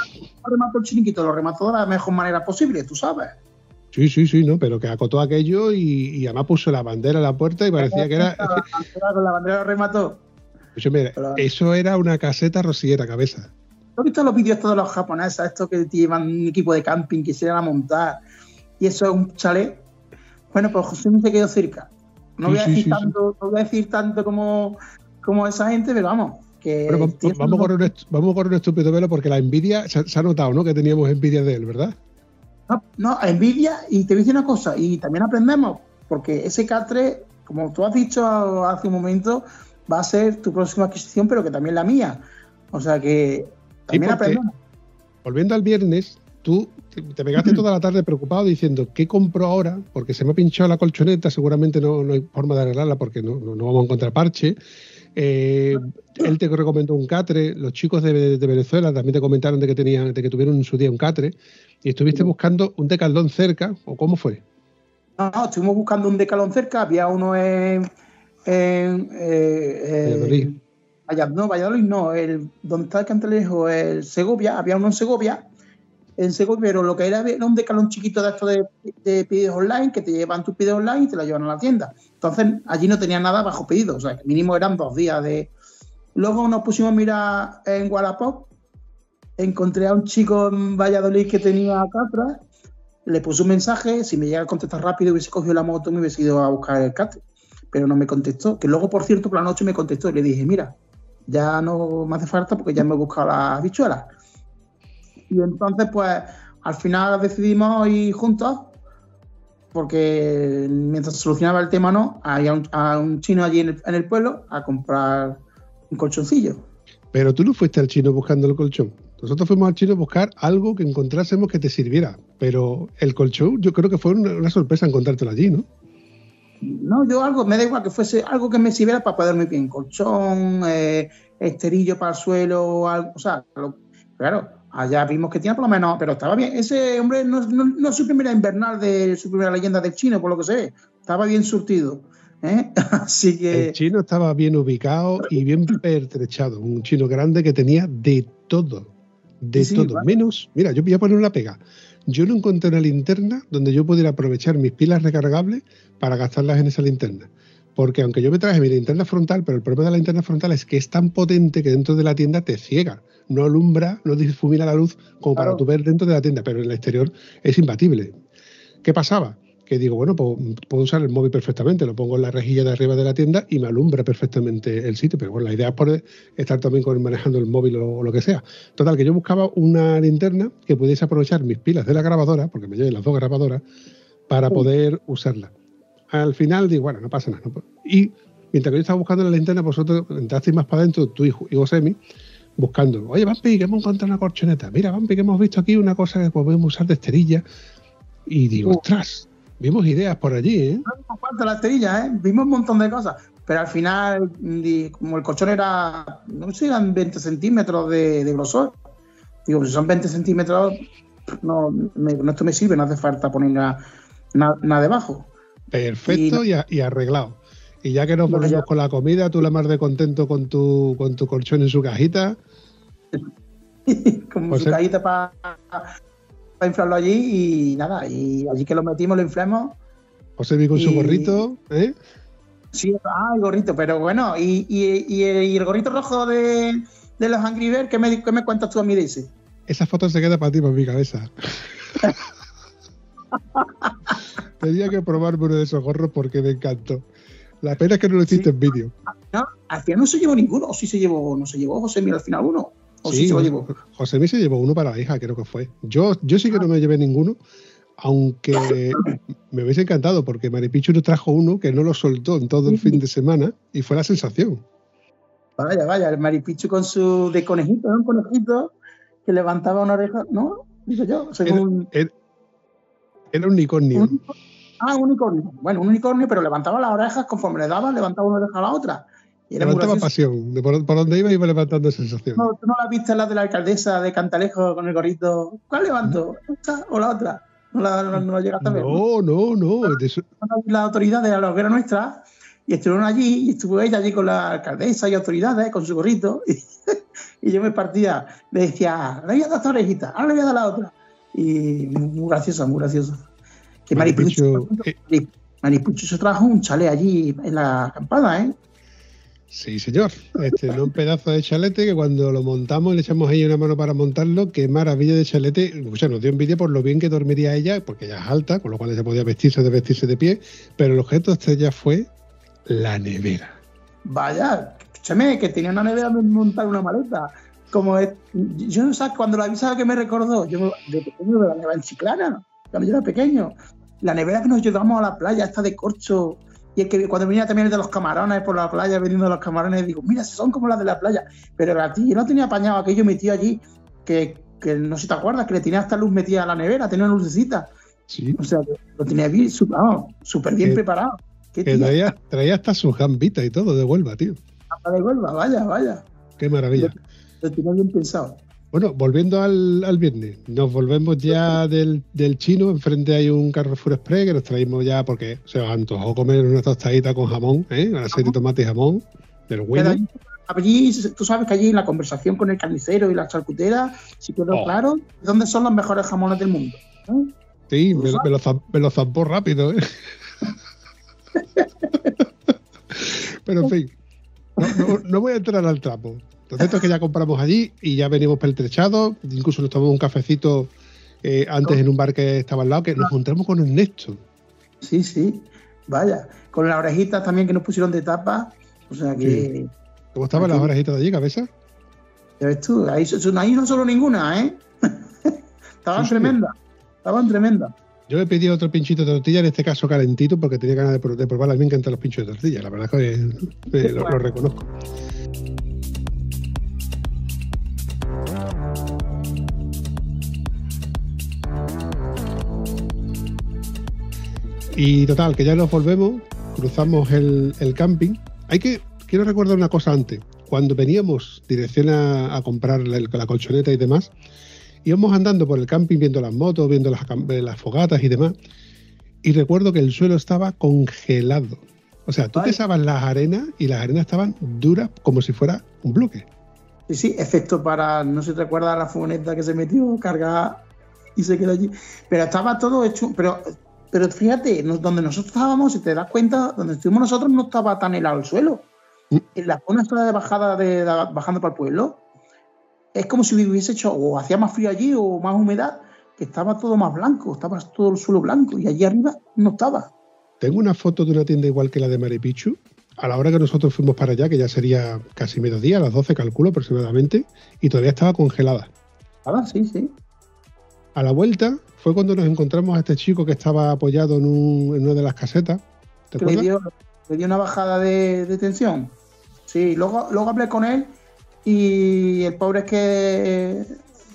remató el chiringuito, lo remató de la mejor manera posible, tú sabes. Sí, sí, sí, ¿no? Pero que acotó aquello y, además puso la bandera en la puerta y parecía que era. Con la bandera lo remató. Pues mira, eso era una caseta rosillera, cabeza. ¿Has visto los vídeos todos los japoneses, estos que llevan un equipo de camping que se van a montar? Y eso es un chalet. Bueno, pues José me se quedó cerca. No Sí, voy a decir sí, tanto, no voy a decir tanto como, como esa gente, pero vamos. Vamos, vamos a correr vamos a correr un estúpido velo porque la envidia, se, se ha notado, ¿no? Que teníamos envidia de él, ¿verdad? No, no, envidia, y te voy a decir una cosa, y también aprendemos, porque ese K3, como tú has dicho hace un momento, va a ser tu próxima adquisición, pero que también la mía. O sea que también porque- aprendemos. Volviendo al viernes, tú te- te pegaste toda la tarde preocupado diciendo, ¿qué compro ahora? Porque se me ha pinchado la colchoneta, seguramente no, no hay forma de arreglarla porque no, no- no vamos a encontrar parche. Eh, él te recomendó un catre, los chicos de, de Venezuela también te comentaron de que tenían, de que tuvieron en su día un catre, y estuviste buscando un decaldón cerca, o cómo fue. No, no, estuvimos buscando un decalón cerca, había uno en. en eh, Valladolid. en- Valla- no, Valladolid no, el, donde está el Cantalejo, el Segovia, había uno en Segovia, en Segovia, pero lo que era era un decalón chiquito de esto de, de pedidos online, que te llevan tus pedidos online y te lo llevan a la tienda. Entonces allí no tenía nada bajo pedido, o sea, que mínimo eran dos días de. Luego nos pusimos a mirar en Wallapop, encontré a un chico en Valladolid que tenía Catra, le puse un mensaje, si me llega a contestar rápido hubiese cogido la moto y me hubiese ido a buscar el catre, pero no me contestó, que luego por cierto por la noche me contestó y le dije, mira, ya no me hace falta porque ya me he buscado las bichuelas. Y entonces pues al final decidimos ir juntos porque mientras solucionaba el tema no, había un, a un chino allí en el, en el pueblo a comprar un colchoncillo. Pero tú no fuiste al chino buscando el colchón. Nosotros fuimos al chino a buscar algo que encontrásemos que te sirviera. Pero el colchón, yo creo que fue una, una sorpresa encontrártelo allí, ¿no? No, yo algo, me da igual que fuese algo que me sirviera para poderme bien, colchón, eh, esterillo para el suelo, algo, o sea, lo- claro, allá vimos que tenía por lo menos, pero estaba bien. Ese hombre no, no, no es su primera invernal de su primera leyenda del chino, por lo que ve, estaba bien surtido. ¿eh? Así que El chino estaba bien ubicado y bien pertrechado. Un chino grande que tenía de todo. De sí, todo. vale. Menos, mira, yo voy a poner una pega. Yo no encontré una linterna donde yo pudiera aprovechar mis pilas recargables para gastarlas en esa linterna. Porque aunque yo me traje mi linterna frontal, pero el problema de la linterna frontal es que es tan potente que dentro de la tienda te ciega. No alumbra, no difumina la luz como para tú ver dentro de la tienda, pero en el exterior es imbatible. ¿Qué pasaba? Que digo, bueno, pues puedo usar el móvil perfectamente, lo pongo en la rejilla de arriba de la tienda y me alumbra perfectamente el sitio. Pero bueno, la idea es poder estar también con, manejando el móvil o, o lo que sea. Total, que yo buscaba una linterna que pudiese aprovechar mis pilas de la grabadora, porque me lleven las dos grabadoras, para Sí. poder usarla. Al final digo, bueno, no pasa nada. no y mientras que yo estaba buscando la linterna, vosotros entrasteis más para adentro, tú y, y Josemi, buscando, oye, Vampi, que hemos encontrado una corchoneta. Mira, Vampi, que hemos visto aquí una cosa que podemos usar de esterilla. Y digo, Uh. ostras, vimos ideas por allí, ¿eh? no falta la esterilla, ¿eh? vimos un montón de cosas, pero al final, como el colchón era, no sé, eran 20 centímetros de, de grosor, digo, si son 20 centímetros, no, me- no esto me sirve, no hace falta poner nada, na- nada debajo. Perfecto y, a- y arreglado. Y ya que nos ponemos con la comida, tú la más de contento con tu, con tu colchón en su cajita. como Pues su es- cajita para inflarlo allí y nada, y allí que lo metimos, lo inflamos. José con su gorrito, ¿eh? Sí, ah, el gorrito, pero bueno, y, y- y el, y el gorrito rojo de, de los Angry Birds, ¿qué me, qué me cuentas tú a mí de ese? Esa foto se queda para ti, para mi cabeza. Tenía que probarme uno de esos gorros porque me encantó. La pena es que no lo hiciste Sí. en vídeo. No, al final no se llevó ninguno, o sí se llevó, no se llevó José Miguel al final uno, o sí, se lo llevó. José Mí se llevó uno para la hija, creo que fue. Yo, yo sí que no me llevé ninguno, aunque me hubiese encantado, porque Maripichu nos trajo uno que no lo soltó en todo el fin de semana y fue la sensación. Vaya, vaya, el maripichu con su de conejito, ¿no? un conejito que levantaba una oreja, ¿no? Digo yo, según. Era, era un unicornio. Un- Ah, un unicornio. Bueno, un unicornio, pero levantaba las orejas conforme le daba, levantaba una oreja a la otra. Y Levantaba pasión. De por, por donde iba, iba levantando sensación. No, ¿Tú no la viste la de la alcaldesa de Cantalejo con el gorrito? ¿Cuál levanto? ¿Esta o la otra? No la, no, no la llegaste a ver. ¿no? No, no, no. las autoridades a la hoguera nuestra y estuvieron allí y estuvo ella allí con la alcaldesa y autoridades con su gorrito y, yo me partía, le decía, le voy a dar esta orejita, ahora le voy a dar la otra. Y muy gracioso, muy gracioso. Que Maripichu, Maripucho, eh, Maripucho se trajo un chale allí en la acampada, ¿eh? Sí, señor. Este, no un pedazo de chalete que cuando lo montamos le echamos ahí una mano para montarlo. Qué maravilla de chalete. O sea, nos dio envidia por lo bien que dormiría ella, porque ella es alta, con lo cual ella podía vestirse de vestirse de pie. Pero el objeto ya fue la nevera. Vaya, escúchame, que tenía una nevera donde montar una maleta. Como es- yo no sé, cuando la vi, ¿sabes qué me recordó? Yo de pequeño de la nevera en Chiclana, cuando yo era pequeño. La nevera que nos llevamos a la playa, esta de corcho. Y es que cuando venía también el de los camarones por la playa, vendiendo los camarones, digo, mira, son como las de la playa. Pero a ti, yo no tenía apañado aquello metido allí, que, que no sé si te acuerdas, que le tenía hasta luz metida a la nevera, tenía una lucecita. Sí. O sea, lo tenía bien, su- súper bien Que- preparado. ¿Qué Que tía? traía, traía hasta sus gambitas y todo de Huelva, tío. Hasta de Huelva, vaya, vaya. Qué maravilla. Lo tenía bien pensado. Bueno, volviendo al, al viernes, nos volvemos ya del, del chino. Enfrente hay un Carrefour Express que nos traímos ya porque se nos antojó comer una tostadita con jamón, ¿eh? con aceite, tomate y jamón del bueno. allí, tú sabes que allí en la conversación con el carnicero y la charcutera, sí quedó Oh. claro dónde son los mejores jamones del mundo. ¿eh? Sí, me, me lo, me lo zampó rápido, ¿eh? Pero en fin, no, no- no voy a entrar al trapo. Cierto es que ya compramos allí y ya venimos pertrechados. Incluso nos tomamos un cafecito eh, antes en un bar que estaba al lado, que nos encontramos con Ernesto. Sí, sí, vaya. Con las orejitas también que nos pusieron de tapa. O sea que, ¿Cómo estaban las orejitas de allí, cabeza? ya ves tú, ahí, no solo ninguna, ¿eh? Estaban Sí, sí. tremendas, estaban tremendas. Yo le pedí otro pinchito de tortilla, en este caso calentito, porque tenía ganas de, pro- de probar. A mí me encantan los pinchos de tortilla, la verdad que eh, lo, lo reconozco. Y total, que ya nos volvemos, cruzamos el, el camping. Hay que, quiero recordar una cosa antes. Cuando veníamos dirección a, a comprar la, la colchoneta y demás, íbamos andando por el camping viendo las motos, viendo las, eh, las fogatas y demás. Y recuerdo que el suelo estaba congelado. O sea, tú Vale. pisabas las arenas y las arenas estaban duras como si fuera un bloque. Sí, sí, excepto para, no se te acuerda la furgoneta que se metió cargada y se quedó allí. Pero estaba todo hecho, pero, pero fíjate, donde nosotros estábamos, si te das cuenta, donde estuvimos nosotros no estaba tan helado el suelo. Mm. En la zona de bajada, de, bajando para el pueblo, es como si hubiese hecho, o hacía más frío allí o más humedad, que estaba todo más blanco, estaba todo el suelo blanco y allí arriba no estaba. Tengo una foto de una tienda igual que la de Maripichu. A la hora que nosotros fuimos para allá, que ya sería casi mediodía, a las 12 calculo aproximadamente, y todavía estaba congelada. Nada, sí, sí. A la vuelta fue cuando nos encontramos a este chico que estaba apoyado en, un- en una de las casetas. ¿Te que acuerdas? dio, una bajada de, de tensión. Sí, luego, luego hablé con él y el pobre es que,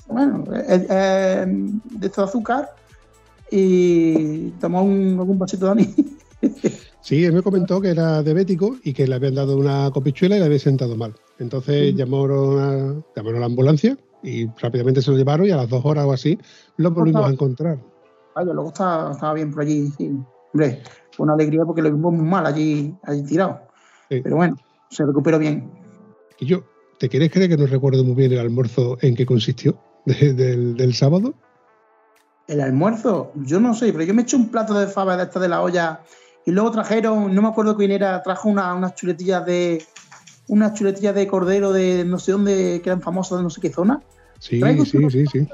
bueno, es, es de esto de azúcar y tomó un, algún vasito de anís. Sí, él me comentó que era diabético y que le habían dado una copichuela y le había sentado mal. Entonces llamaron, a, llamaron a la ambulancia y rápidamente se lo llevaron y a las dos horas o así lo volvimos a encontrar. Vaya, luego estaba, estaba bien por allí, sí. Hombre, fue una alegría porque lo vimos muy mal allí, allí tirado. Sí. Pero bueno, se recuperó bien. Y yo, ¿te quieres creer que no recuerdo muy bien el almuerzo en qué consistió de- del, del sábado? El almuerzo, yo no sé, pero yo me eché un plato de fava de esta de la olla y luego trajeron, no me acuerdo quién era, trajo una- unas chuletillas de unas chuletillas de cordero de no sé dónde, que eran famosas de no sé qué zona. Sí, Traigo sí, unos- sí, sí.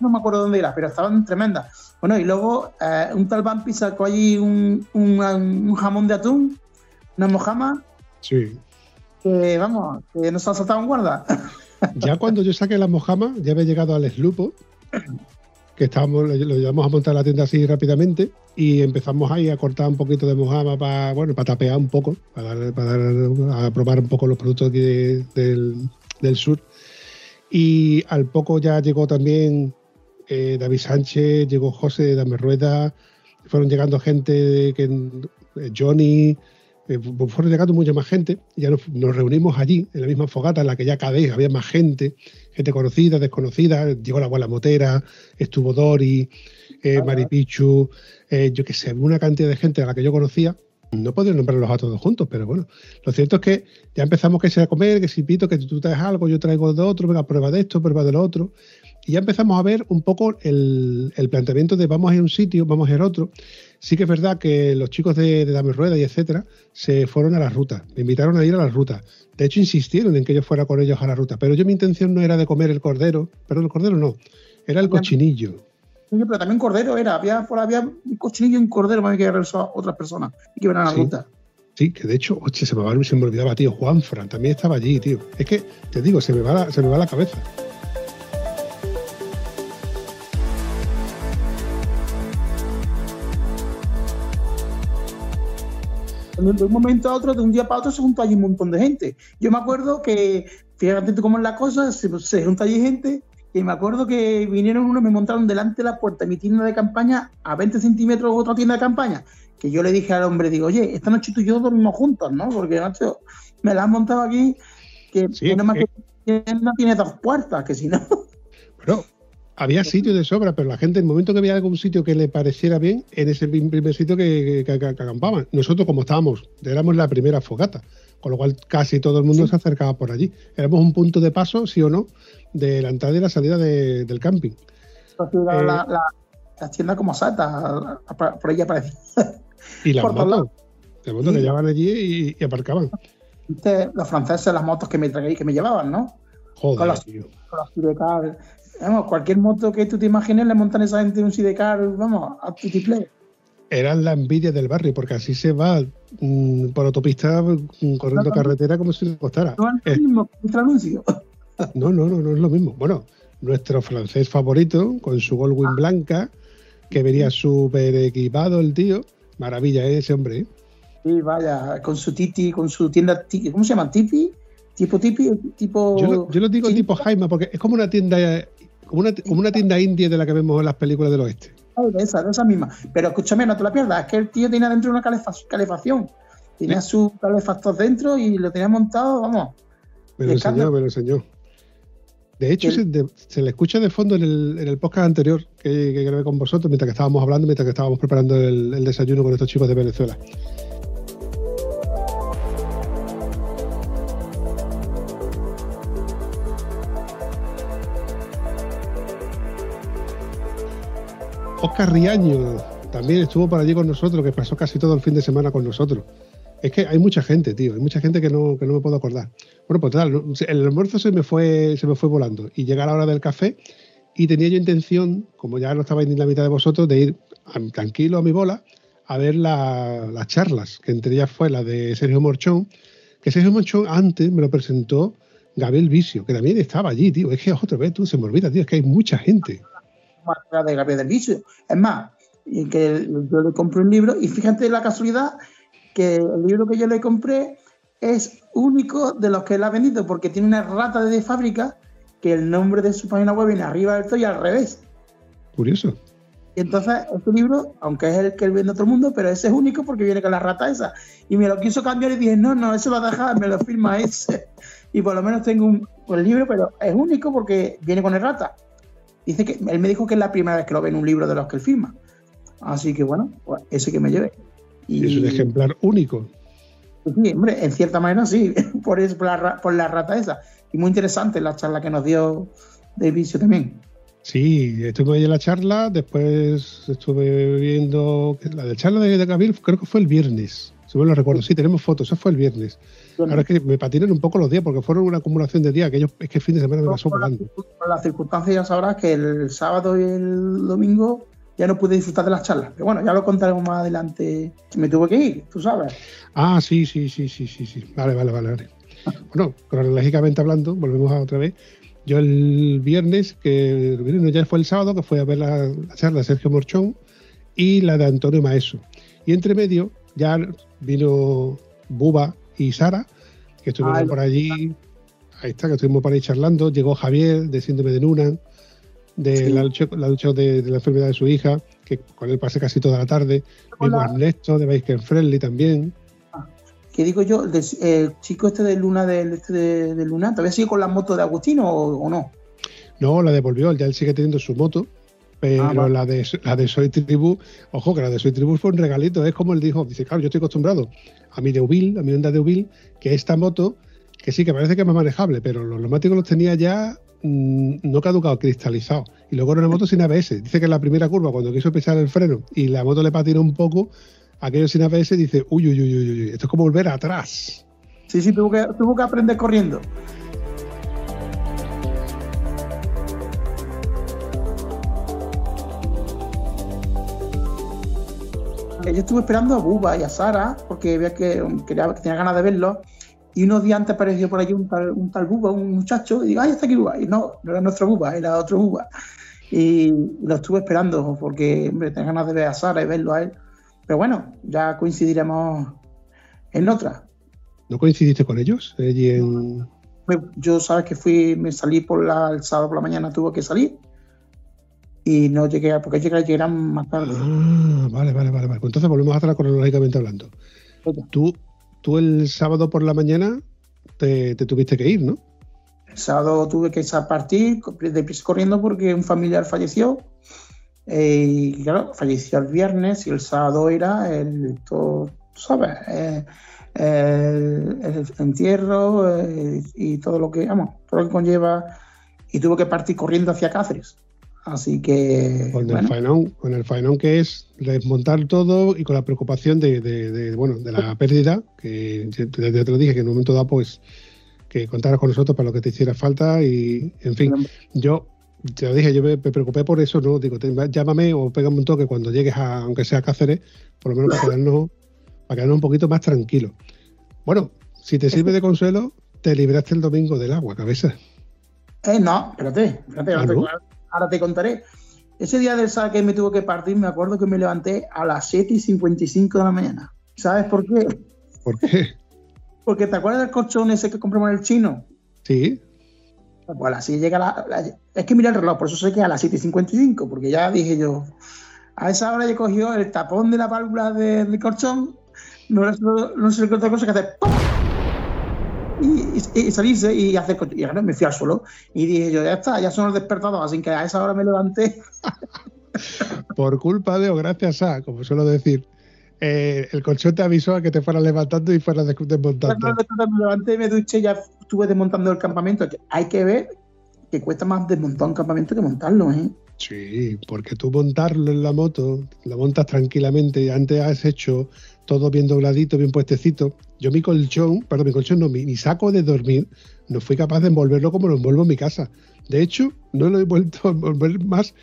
No me acuerdo dónde era, pero estaban tremendas. Bueno, y luego eh, un tal Vampi sacó allí un, un- un jamón de atún, una mojama, Sí. que vamos, que nos ha saltado en guarda. Ya cuando yo saqué la mojama, ya había llegado al eslupo, que estábamos, lo llevamos a montar la tienda así rápidamente y empezamos ahí a cortar un poquito de mojama para, bueno, para tapear un poco, para, para a probar un poco los productos aquí de- del, del sur. Y al poco ya llegó también eh, David Sánchez, llegó José Dame Rueda, fueron llegando gente que eh, Johnny, eh, fu- fueron llegando mucha más gente. Ya nos, nos reunimos allí, en la misma fogata, en la que ya cada vez había más gente, gente conocida, desconocida. Llegó la abuela Motera, estuvo Dori, eh, Maripichu, eh, yo qué sé, una cantidad de gente a la que yo conocía. No puedo nombrarlos a todos juntos, pero bueno, lo cierto es que ya empezamos que sea a comer, que si pito, que tú traes algo, yo traigo de otro, venga, prueba de esto, prueba de lo otro. Y ya empezamos a ver un poco el, el planteamiento de vamos a ir a un sitio, vamos a ir a otro. Sí que es verdad que los chicos de, de Dame Rueda y etcétera se fueron a la ruta, me invitaron a ir a la ruta. De hecho, insistieron en que yo fuera con ellos a la ruta, pero yo mi intención no era de comer el cordero, pero el cordero no, era el cochinillo. Sí, pero también cordero era, había, por había un cochinillo y un cordero para que regresó a otras personas y que iban a la Sí. ruta. Sí, que de hecho, oye, se me, va- se me olvidaba, tío, Juanfran también estaba allí, tío. Es que, te digo, se me va la, se me va la cabeza. De un momento a otro, de un día para otro, se juntó allí un montón de gente. Yo me acuerdo que, fíjate tú cómo es la cosa, se, se juntó allí gente, y me acuerdo que vinieron unos, me montaron delante de la puerta de mi tienda de campaña, a 20 centímetros otra tienda de campaña, que yo le dije al hombre, digo, oye, esta noche tú y yo dormimos juntos, ¿no? Porque, macho, me la han montado aquí, que Sí, menos mal eh. que no tiene dos puertas, que si no... Bueno, había sitios de sobra, pero la gente, en el momento que veía algún sitio que le pareciera bien, en ese prim- primer sitio que, que- que- que acampaban. Nosotros, como estábamos, éramos la primera fogata, con lo cual casi todo el mundo se acercaba por allí. Éramos un punto de paso, sí o no, de la entrada y la salida de- del camping. La, Eh. la, la- la tienda como sata, por ahí aparecía. Y las Por motos, las motos que llevaban allí y, y aparcaban. Viste, Los franceses, las motos que me que me llevaban, ¿no? Joder, Con las- tío. Con sidecar. Vamos, cualquier moto que tú te imagines le montan esa gente un sidecar, vamos, a play. Eran la envidia del barrio, porque así se va mm, por autopista mm, corriendo carretera como si le costara. No es lo mismo que anuncio. No, no, no, no es lo mismo. Bueno, nuestro francés favorito, con su Goldwing blanca, que venía súper equipado el tío. Maravilla ¿eh? ese hombre. ¿eh? Sí, vaya, con su titi, con su tienda, ti- ¿cómo se llama? ¿Tipi? ¿Tipo tipi? ¿Tipo...? Yo, lo- yo lo digo tipo Jaime, porque es como una tienda, como una, como una tienda india de la que vemos en las películas del oeste. De esa, de esa misma. Pero escúchame, no te la pierdas, es que el tío tenía dentro una calefa- calefacción. Tenía sus calefactos dentro y lo tenía montado, vamos. Me lo enseñó, me lo enseñó. De hecho, El- se, de- se le escucha de fondo en el, en el podcast anterior que, que grabé con vosotros mientras que estábamos hablando, mientras que estábamos preparando el, el desayuno con estos chicos de Venezuela. Oscar Riaño también estuvo por allí con nosotros, que pasó casi todo el fin de semana con nosotros. Es que hay mucha gente, tío, hay mucha gente que no, que no me puedo acordar. Bueno, pues tal, el almuerzo se me fue, se me fue volando y llega la hora del café y tenía yo intención, como ya no estabais ni la mitad de vosotros, de ir tranquilo a mi bola a ver la- las charlas, que entre ellas fue la de Sergio Morchón, que Sergio Morchón antes me lo presentó Gabriel Vicio, que también estaba allí, tío. Es que otra vez tú se me olvida, tío, es que hay mucha gente. De Gabriel del Vicio. Es más, que yo le compré un libro y fíjate la casualidad que el libro que yo le compré es único de los que él ha vendido porque tiene una rata de fábrica que el nombre de su página web viene arriba del todo y al revés. Curioso. Y entonces este libro, aunque es el que él vende a todo el mundo, pero ese es único porque viene con la rata esa. Y me lo quiso cambiar y dije, no, no, eso lo deja, me lo firma ese. Y por lo menos tengo un, un libro, pero es único porque viene con el rata. Dice que él me dijo que es la primera vez que lo ve en un libro de los que él firma. Así que bueno, pues ese que me lleve. Y es un ejemplar único. Sí, hombre, en cierta manera sí, por, eso, por, la, por la rata esa. Y muy interesante la charla que nos dio de vicio también. Sí, estuve ahí en la charla, después estuve viendo la de charla de, de Gabriel, creo que fue el viernes, si me lo recuerdo. Sí, tenemos fotos, eso fue el viernes. Ahora es que me patinan un poco los días porque fueron una acumulación de días, que yo, es que el fin de semana me pasó volando. por las circunstancias ya sabrás que el sábado y el domingo ya no pude disfrutar de las charlas. Pero bueno, ya lo contaremos más adelante. Me tuve que ir, tú sabes. Ah, sí, sí, sí, sí, sí, sí. Vale, vale, vale, vale. Bueno, cronológicamente hablando, volvemos a otra vez. Yo el viernes, que el viernes no, ya fue el sábado, que fue a ver la, la charla de Sergio Morchón y la de Antonio Maeso. Y entre medio ya vino Buba y Sara, que estuvieron por allí. Ahí está, que estuvimos por ahí charlando. Llegó Javier de Síndrome de Nunan, de Sí. la lucha, la lucha de, de la enfermedad de su hija, que con él pasé casi toda la tarde. Vimos a Ernesto de Biker Friendly también. ¿Qué digo yo? El chico este de Luna del este de, de Luna, ¿todavía sigue con la moto de Agustino o, o no? No, la devolvió, ya él sigue teniendo su moto, pero Ah, vale. la, de, la de Soy Tribu, ojo, que la de Soy Tribu fue un regalito, es como él dijo, dice, claro, yo estoy acostumbrado a mi Deauville, a mi Honda Deauville, que esta moto, que sí, que parece que es más manejable, pero los neumáticos los tenía ya mm, no caducado, cristalizado. Y luego era una moto sin ABS. Dice que en la primera curva, cuando quiso pisar el freno y la moto le patinó un poco, aquello sin ABS dice, uy, uy, uy, uy, uy, esto es como volver atrás. Sí, sí, tuvo que, tuvo que aprender corriendo. Yo estuve esperando a Buba y a Sara porque veía que, quería, que tenía ganas de verlo. Y unos días antes apareció por allí un tal, un tal Buba, un muchacho, y digo, ¡ay, está aquí Buba! Y no, no era nuestro Buba, era otro Buba. Y lo estuve esperando porque, hombre, tenía ganas de ver a Sara y verlo a él. Pero bueno, ya coincidiremos en otra. ¿No coincidiste con ellos? Allí en... Yo, sabes que fui, me salí por la, el sábado por la mañana, tuve que salir. Y no llegué, a- porque llegué, llegaron más tarde. Ah, vale, vale, vale, vale. Pues entonces volvemos a atrás cronológicamente hablando. Tú, tú el sábado por la mañana te, te tuviste que ir, ¿no? El sábado tuve que partir deprisa corriendo porque un familiar falleció. Eh, y claro, falleció el viernes y el sábado era el, todo, tú sabes, eh, el, el entierro eh, y todo lo que, vamos, todo lo que conlleva. Y tuve que partir corriendo hacia Cáceres. Así que, Con el faenón, con el faenón que es desmontar todo y con la preocupación de, de- de, bueno, de la pérdida, que ya te, lo dije, que en un momento dado, pues, que contaras con nosotros para lo que te hiciera falta y, en fin, yo te lo dije, yo me, me preocupé por eso, ¿no? Digo, te- llámame o pégame un toque cuando llegues a, aunque sea a Cáceres, por lo menos para quedarnos, para quedarnos un poquito más tranquilos. Bueno, si te sirve de consuelo, te libraste el domingo del agua, cabeza. Eh, no, espérate, espérate, Ah. Ahora te contaré. Ese día del sábado que me tuvo que partir, me acuerdo que me levanté a las 7 y 55 de la mañana. ¿Sabes por qué? ¿Por qué? Porque te acuerdas del colchón ese que compramos en el chino. Sí, Pues así llega la, la- Es que mira el reloj, por eso sé que a las 7 y 55, porque ya dije yo. A esa hora yo cogió el tapón de la válvula de- del colchón, no, solo- no sé qué otra cosa que hacer. ¡pum! Y, y- y salirse y hacer. Y ahora me fui al suelo y dije yo, ya está, ya son los despertados, así que a esa hora me levanté. por culpa de o gracias a, como suelo decir, eh, el colchón te avisó a que te fueras levantando y fueras des- desmontando. Me levanté, me duché, ya estuve desmontando el campamento. Hay que ver que cuesta más desmontar un campamento que montarlo, ¿eh? Sí, porque tú montarlo en la moto, lo montas tranquilamente y antes has hecho todo bien dobladito, bien puestecito. Yo mi colchón, perdón, mi colchón no, mi, mi saco de dormir, no fui capaz de envolverlo como lo envuelvo en mi casa. De hecho, no lo he vuelto a envolver más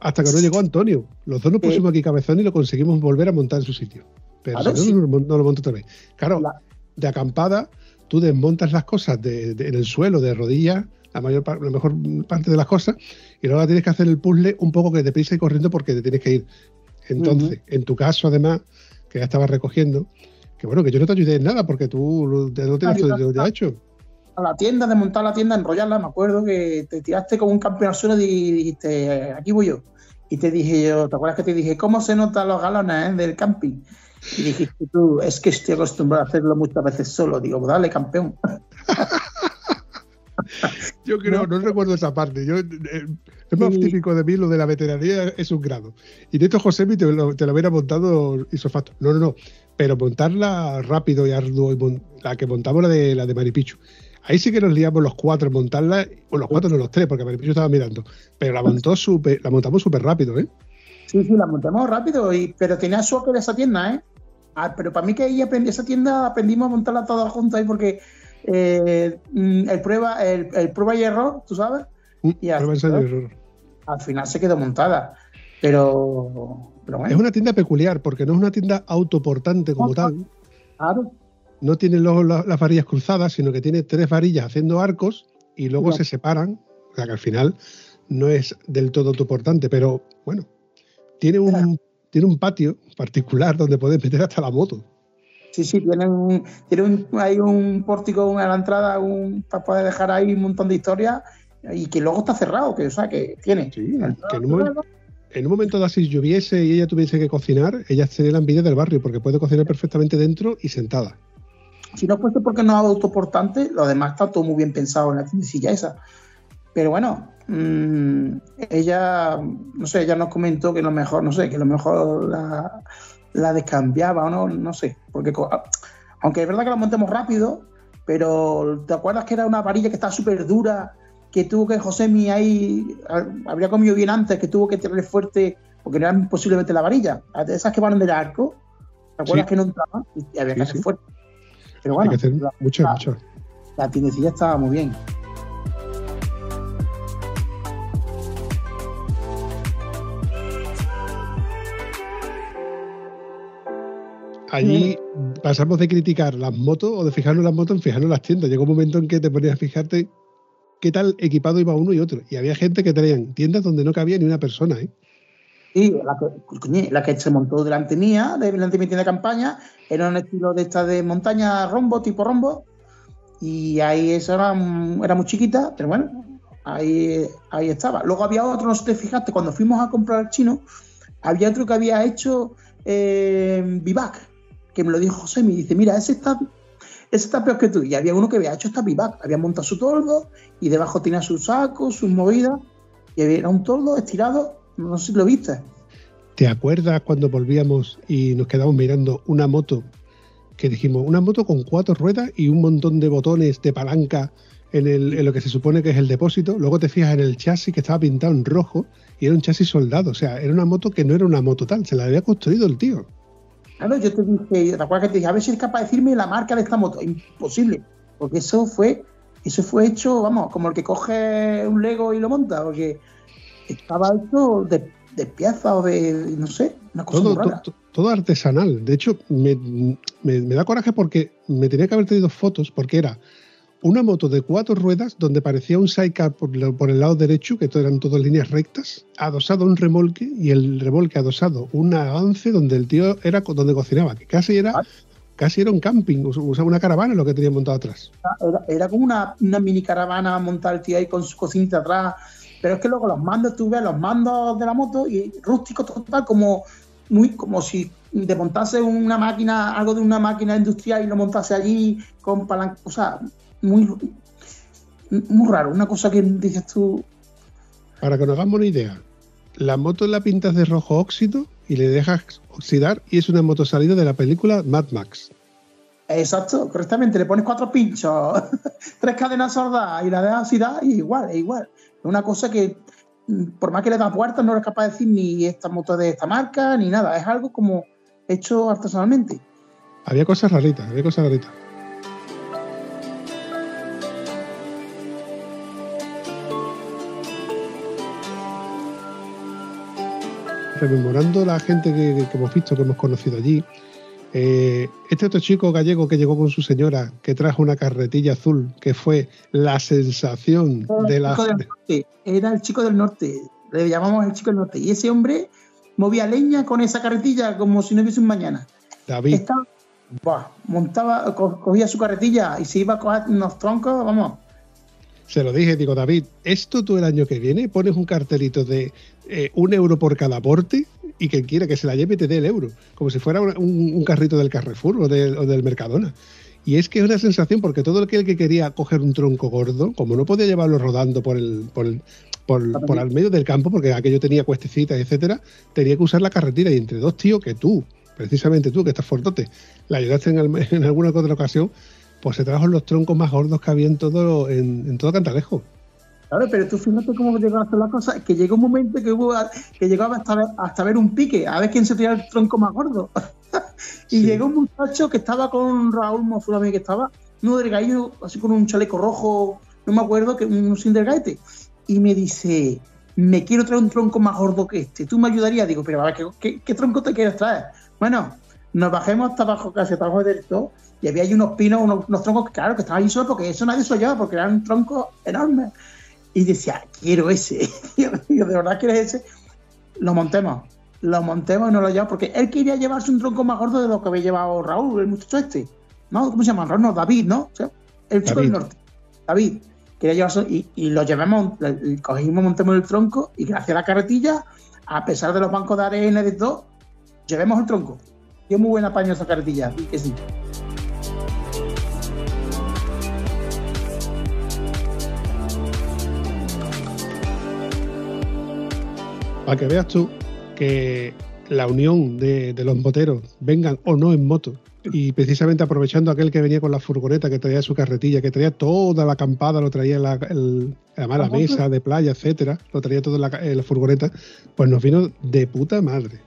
hasta que no llegó Antonio. Los dos nos pusimos aquí cabezón y lo conseguimos volver a montar en su sitio. Pero Claro, si no, no, lo mon- no lo monto otra vez. Claro, La- de acampada, tú desmontas las cosas de- de- en el suelo, de rodillas, la mayor la mejor parte de las cosas, y luego tienes que hacer el puzzle un poco que deprisa y corriendo porque te tienes que ir. Entonces, en tu caso, además, que ya estabas recogiendo, que bueno, que yo no te ayudé en nada porque tú tienes Ayuda. todo ya hecho. a la tienda, desmontar la tienda, enrollarla. Me acuerdo que te tiraste como un campeón al suelo y dijiste, aquí voy yo. Y te dije yo, ¿te acuerdas que te dije, cómo se notan los galones eh, del camping? Y dijiste tú, es que estoy acostumbrado a hacerlo muchas veces solo. Digo, "Pues dale, campeón. Yo creo, no, recuerdo esa parte. Yo, eh, es más típico de mí, lo de la veteranía es un grado. Y de esto, José, te lo, te lo hubiera montado isofacto. No, no, no. Pero montarla rápido y arduo, y la que montamos la de, la de Maripichu. Ahí sí que nos liamos los cuatro en montarla, o los cuatro, no los tres, porque Maripichu estaba mirando. Pero la montó súper, la montamos súper rápido, ¿eh? Sí, sí, la montamos rápido, y, pero tenía suerte de esa tienda, ¿eh? Ah, pero para mí que ahí aprendí, esa tienda aprendimos a montarla todas juntas ahí porque eh, mm, el, prueba, el, el prueba y error, tú sabes, Mm, Y así, prueba, ensayo y error. Al final se quedó montada. Pero, pero bueno, Es una tienda peculiar, porque no es una tienda autoportante como tal. claro. no tiene los- las varillas cruzadas, sino que tiene tres varillas haciendo arcos y luego se separan. O sea que al final no es del todo autoportante, pero bueno, tiene un, tiene un patio particular donde puedes meter hasta la moto. Sí, sí, tiene un, tiene un, hay un pórtico a la entrada un, para poder dejar ahí un montón de historias y que luego está cerrado, que o sea que tiene. Sí, que en un, momento, en un momento dado, si lloviese y ella tuviese que cocinar, ella sería la envidia del barrio, porque puede cocinar perfectamente dentro y sentada. Si no fuese porque no es autoportante, lo demás está todo muy bien pensado en la tiendecilla esa. Pero bueno, mm, ella, no sé, ella nos comentó que lo mejor, no sé, que lo mejor la, la descambiaba o no, no sé. Porque aunque es verdad que la montemos rápido, pero ¿te acuerdas que era una varilla que estaba súper dura que tuvo que Josemi ahí, habría comido bien antes, que tuvo que tirarle fuerte, porque no era imposible meter la varilla. De esas que van del arco, ¿te acuerdas Sí. que no entraban? Y había que Sí, hacer sí. fuerte. Pero Hay bueno, que hacer la, muchas, la- muchas. la tiendecilla estaba muy bien. Allí pasamos de criticar las motos o de fijarnos en las motos en fijarnos en las tiendas. Llegó un momento en que te ponías a fijarte qué tal equipado iba uno y otro. Y había gente que traían tiendas donde no cabía ni una persona. ¿eh? Sí, la que, se montó delante mía, de- delante de mi tienda de campaña, era un estilo de esta de montaña rombo, tipo rombo. Y ahí eso era, era muy chiquita, pero bueno, ahí, ahí estaba. Luego había otro, no sé si te fijaste, cuando fuimos a comprar chino, había otro que había hecho eh, Vivac, que me lo dijo José, me dice, mira, ese está, ese está peor que tú. Y había uno que había hecho esta Vivac, había montado su toldo y debajo tenía sus sacos, sus movidas, y había- un toldo estirado, no sé si lo viste. ¿Te acuerdas cuando volvíamos y nos quedamos mirando una moto que dijimos, una moto con cuatro ruedas y un montón de botones de palanca en lo que se supone que es el depósito? Luego te fijas en el chasis que estaba pintado en rojo y era un chasis soldado. O sea, era una moto que no era una moto tal, se la había construido el tío. Claro, yo te dije, ¿te acuerdas que te dije, a ver si eres capaz de decirme la marca de esta moto? Imposible, porque eso fue, eso fue hecho, vamos, como el que coge un Lego y lo monta, porque estaba hecho de, de piezas o de, no sé, una cosa Todo, rara. to- to- todo artesanal. De hecho, me, me- me da coraje porque me tenía que haber traído fotos porque era una moto de cuatro ruedas donde parecía un sidecar por, lo- por el lado derecho, que eran todas líneas rectas, adosado a un remolque y el remolque adosado un avance donde el tío era donde cocinaba, que casi era, Ah. casi era un camping, us- usaba una caravana lo que tenía montado atrás. Era, era como una, una mini caravana montada el tío ahí con su cocinita atrás, pero es que luego los mandos, tú ves los mandos de la moto y rústico total, como muy como si te montase una máquina, algo de una máquina industrial y lo montase allí con palanca, o sea, muy, muy raro, una cosa que dices tú, Para que nos hagamos una idea, la moto la pintas de rojo óxido y le dejas oxidar y es una moto salida de la película Mad Max. exacto, correctamente, le pones cuatro pinchos, tres cadenas sordas y la dejas da, y igual, es igual. Es una cosa que, por más que le das vueltas, no eres capaz de decir ni esta moto de esta marca, ni nada, es algo como hecho artesanalmente. Había cosas raritas, había cosas raritas. Rememorando la gente que, que hemos visto, que hemos conocido allí, eh, este otro chico gallego que llegó con su señora, que trajo una carretilla azul, que fue la sensación de el la... del era el chico del norte, le llamamos el chico del norte, y ese hombre movía leña con esa carretilla como si no hubiese un mañana. David, Estaba, montaba, co- cogía su carretilla y se iba a coger unos troncos, vamos, Se lo dije, digo, David, esto tú el año que viene pones un cartelito de eh, un euro por cada aporte y quien quiera que se la lleve te dé el euro, como si fuera un, un carrito del Carrefour o, del- o del Mercadona. Y es que es una sensación, porque todo aquel que quería coger un tronco gordo, como no podía llevarlo rodando por el, por el- por, por al medio del campo, porque aquello tenía cuestecitas, etcétera, tenía que usar la carretera. Y entre dos tíos que tú, precisamente tú, que estás fortote, le ayudaste en, en alguna otra ocasión, pues se trajo los troncos más gordos que había en todo, en, en todo Cantalejo. Claro, pero tú fíjate cómo llegó a hacer la cosa, que llegó un momento que hubo que llegaba hasta ver, hasta ver un pique, a ver quién se tiraba el tronco más gordo. y Sí. llegó un muchacho que estaba con Raúl Mozulami, que estaba uno delgadillo, así con un chaleco rojo, no me acuerdo, que un sin delgaete. Y me dice, me quiero traer un tronco más gordo que este. ¿Tú me ayudarías? Digo, pero a ver, ¿qué, qué, qué tronco te quieres traer? Bueno, nos bajemos hasta abajo, casi hasta abajo del todo, y había ahí unos pinos, unos, unos troncos claro, que estaban ahí solos, porque eso nadie se llevaba, porque eran troncos enormes. Y decía, quiero ese. Digo, ¿de verdad quieres ese? Lo montemos. Lo montemos y no lo llevamos, porque él quería llevarse un tronco más gordo de lo que había llevado Raúl, el muchacho este. ¿No? ¿Cómo se llama? Raúl, no, David, ¿no? O sea, el chico David. del norte. David. Quería llevarse, y, y lo llevamos, le- cogimos, montemos el tronco, y gracias a la carretilla, a pesar de los bancos de arena y de todo, llevemos el tronco. Dio muy buen apaño esa carretilla, que sí. Para que veas tú que la unión de, de los moteros, vengan o no en moto, Y precisamente aprovechando aquel que venía con la furgoneta, que traía su carretilla, que traía toda la acampada, lo traía la, el, además la mesa de playa, etcétera, lo traía todo en la, la furgoneta, pues nos vino de puta madre.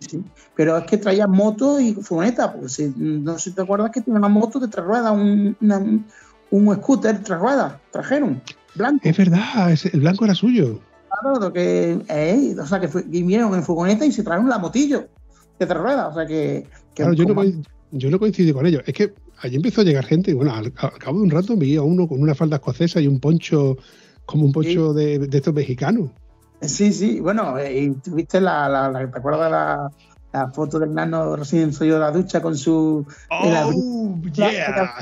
Sí. Pero es que traía moto y furgoneta, porque si, no sé si te acuerdas que tenía una moto de tres ruedas, un, una- un scooter de tres ruedas, trajeron, blanco. Es verdad, el blanco era suyo. Claro, que, eh, o sea, que fue- vinieron en furgoneta y se trajeron la motillo de tres ruedas, o sea que... que Claro, yo no, yo no coincidí con ellos. Es que allí empezó a llegar gente y bueno, al, al cabo de un rato vi a uno con una falda escocesa y un poncho, como un poncho de, de estos mexicanos. Sí, sí, bueno, eh, y tuviste la, la, la- ¿te acuerdas la, la foto del nano recién salido de la ducha con su... la- ¡Oh, yeah!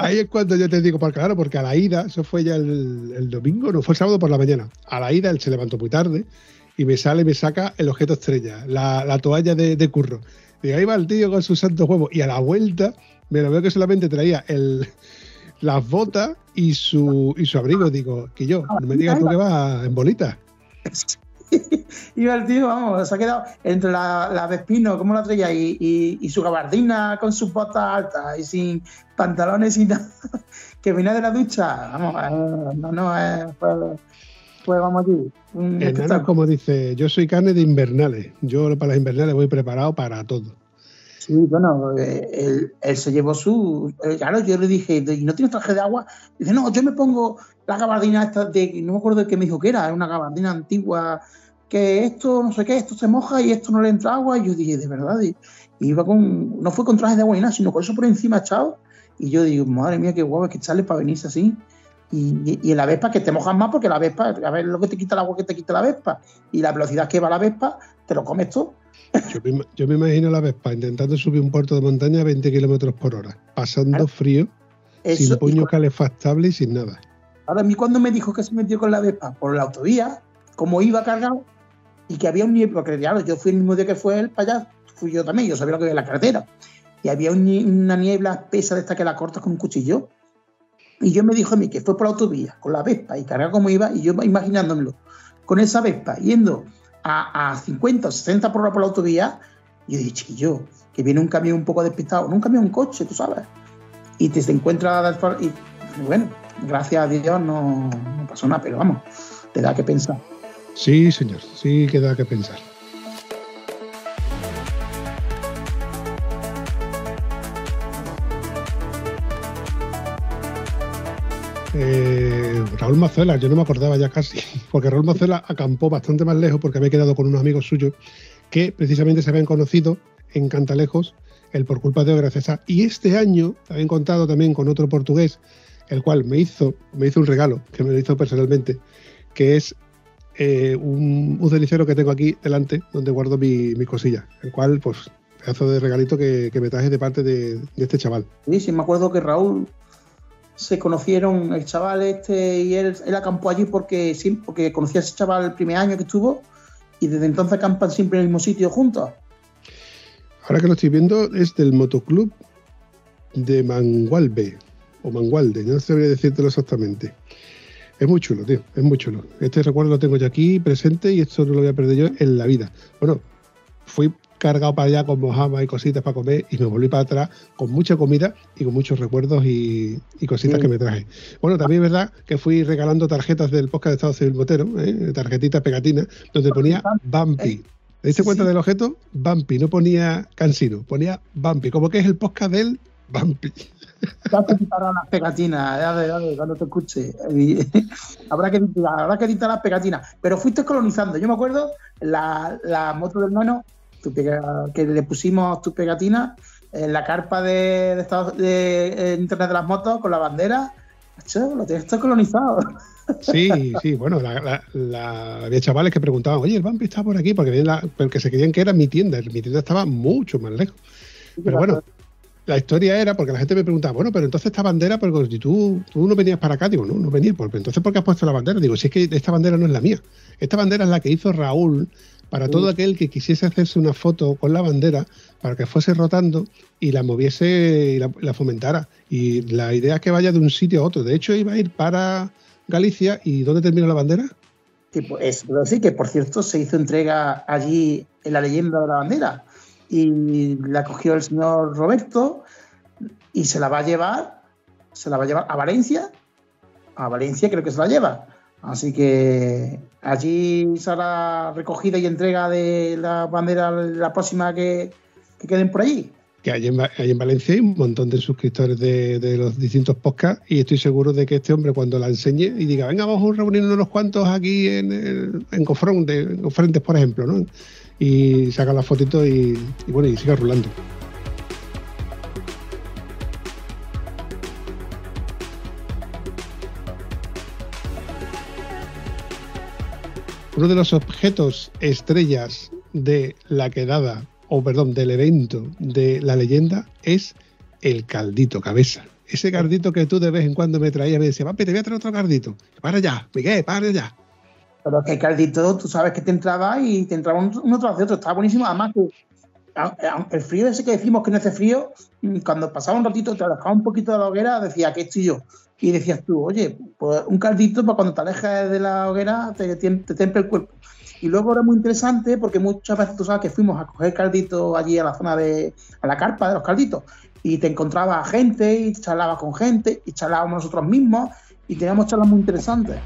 Ahí es cuando yo te digo, porque claro, porque a la ida, eso fue ya el, domingo, no, fue el sábado por la mañana. A la ida él se levantó muy tarde y me sale y me saca el objeto estrella, la, la toalla de, de curro. Y ahí va el tío con sus santos huevos. Y a la vuelta me lo veo que solamente traía las botas y su, abrigo. Digo, que yo, no me digas tú que vas en bolita. Iba el tío, vamos, se ha quedado entre la, la Vespino, como la traía, y su gabardina con sus botas altas y sin pantalones y nada, que venía de la ducha. Vamos, eh, no, no, eh, fue, fue, vamos allí. Un El nano, espectáculo. como dice, yo soy carne de invernales. Yo para las invernales voy preparado para todo. Sí, bueno, eh, él, él se llevó su. eh, claro, yo le dije, ¿y no tienes traje de agua? Dice, no, yo me pongo la gabardina esta de. No me acuerdo de qué me dijo que era, era una gabardina antigua, que esto, no sé qué, esto se moja y esto no le entra agua. Y yo dije, de verdad, y, y iba con. No fue con traje de agua ni nada, sino con eso por encima echado. Y yo digo, madre mía, qué guapo es que echarle para venirse así. Y, y, y en la Vespa que te mojas más porque la Vespa, a ver lo que te quita el agua que te quita la Vespa. Y la velocidad que va la Vespa, te lo comes todo. Yo me, ima- yo me imagino la Vespa intentando subir un puerto de montaña a 20 kilómetros por hora, pasando Claro. frío, Eso, sin puño con- calefactable y sin nada. Ahora, a mí cuando me dijo que se metió con la Vespa por la autovía, como iba cargado, y que había un niebla, porque claro, yo fui el mismo día que fue él para allá, fui yo también, yo sabía lo que había en la carretera. Y había una niebla espesa de esta que la cortas con un cuchillo. Y yo me dijo a mí que fue por la autovía, con la Vespa, y cargado como iba, y yo imaginándomelo, con esa Vespa, yendo a, a 50 o 60 por hora por la autovía, y yo dije, chiquillo, que viene un camión un poco despistado, no un camión, un coche, tú sabes. Y te se encuentra, y bueno, gracias a Dios no, no pasó nada, pero vamos, te da que pensar. Sí, señor, sí queda que pensar. Eh, Raúl Macela, yo no me acordaba ya casi, porque Raúl Macela acampó bastante más lejos porque había quedado con unos amigos suyos que precisamente se habían conocido en Cantalejos, el por culpa de Obra César. Y este año habían contado también con otro portugués, el cual me hizo, me hizo un regalo, que me lo hizo personalmente, que es eh, un, un cenicero que tengo aquí delante, donde guardo mi, mi cosilla, el cual, pues, pedazo de regalito que, que me traje de parte de, de este chaval. Sí, sí, me acuerdo que Raúl se conocieron, el chaval este, y él, él acampó allí porque, sí, porque conocía a ese chaval el primer año que estuvo y desde entonces acampan siempre en el mismo sitio juntos. Ahora que lo estoy viendo, es del motoclub de Mangualbe, o Mangualde, no sabría decírtelo exactamente. Es muy chulo, tío, es muy chulo. Este recuerdo lo tengo yo aquí presente y esto no lo voy a perder yo en la vida. Bueno, fui cargado para allá con mojama y cositas para comer y me volví para atrás con mucha comida y con muchos recuerdos y, y cositas que me traje. Bueno, también es verdad que fui regalando tarjetas del podcast de Estado Civil Motero, ¿eh? tarjetitas pegatinas, donde ponía Bumpy. ¿Te diste cuenta sí. del objeto? Bumpy, no ponía Cansino, ponía Bumpy, como que es el podcast del Bumpy. Ya te quitarán las pegatinas, ya de, ya cuando te escuche. Habrá, que, habrá que editar las pegatinas. Pero fuiste colonizando. Yo me acuerdo la, la moto del nano, tu pega- que le pusimos tu pegatina en la carpa de, de, Estados- de, eh, Internet de las motos con la bandera. Macho, lo tienes todo colonizado. Sí, sí, bueno, la, la- la- había chavales que preguntaban, oye, el Bumpy está por aquí, porque, la- porque se creían que era mi tienda, mi tienda estaba mucho más lejos. Pero bueno, la historia era porque la gente me preguntaba, bueno, pero entonces esta bandera, pero si tú, tú no venías para acá, digo, no, no venía, pues entonces ¿por qué has puesto la bandera? Digo, si es que esta bandera no es la mía, esta bandera es la que hizo Raúl para todo aquel que quisiese hacerse una foto con la bandera para que fuese rotando y la moviese y la, la fomentara. Y la idea es que vaya de un sitio a otro. De hecho, iba a ir para Galicia y ¿dónde termina la bandera? Que, pues, que, por cierto, se hizo entrega allí en la leyenda de la bandera. y la cogió el señor Roberto y se la va a llevar, se la va a llevar a Valencia. A Valencia creo que se la lleva. Así que allí será recogida y entrega de la bandera la próxima que, que queden por allí. Que hay en, hay en, Valencia hay un montón de suscriptores de, de, los distintos podcasts y estoy seguro de que este hombre cuando la enseñe y diga, venga, vamos a reunirnos unos cuantos aquí en, en, en Confrentes, por ejemplo, ¿no? Y saca la fotito y, y bueno, y siga rulando. Uno de los objetos estrellas de la quedada, o perdón, del evento de la leyenda es el caldito cabeza. Ese caldito que tú de vez en cuando me traías, me decía, papi, te voy a traer otro caldito. Para allá, Miguel, para allá. Pero que el caldito, tú sabes que te entraba y te entraba uno tras otro. Estaba buenísimo. Además, que el frío ese que decimos que no hace frío, cuando pasaba un ratito, te alejaba un poquito de la hoguera, decía, que estoy yo? Y decías tú, oye, pues un caldito para cuando te alejas de la hoguera te, te, te temple el cuerpo. Y luego era muy interesante porque muchas veces tú sabes que fuimos a coger caldito allí a la zona de, a la carpa de los calditos y te encontraba gente y charlabas con gente y charlábamos nosotros mismos y teníamos charlas muy interesantes.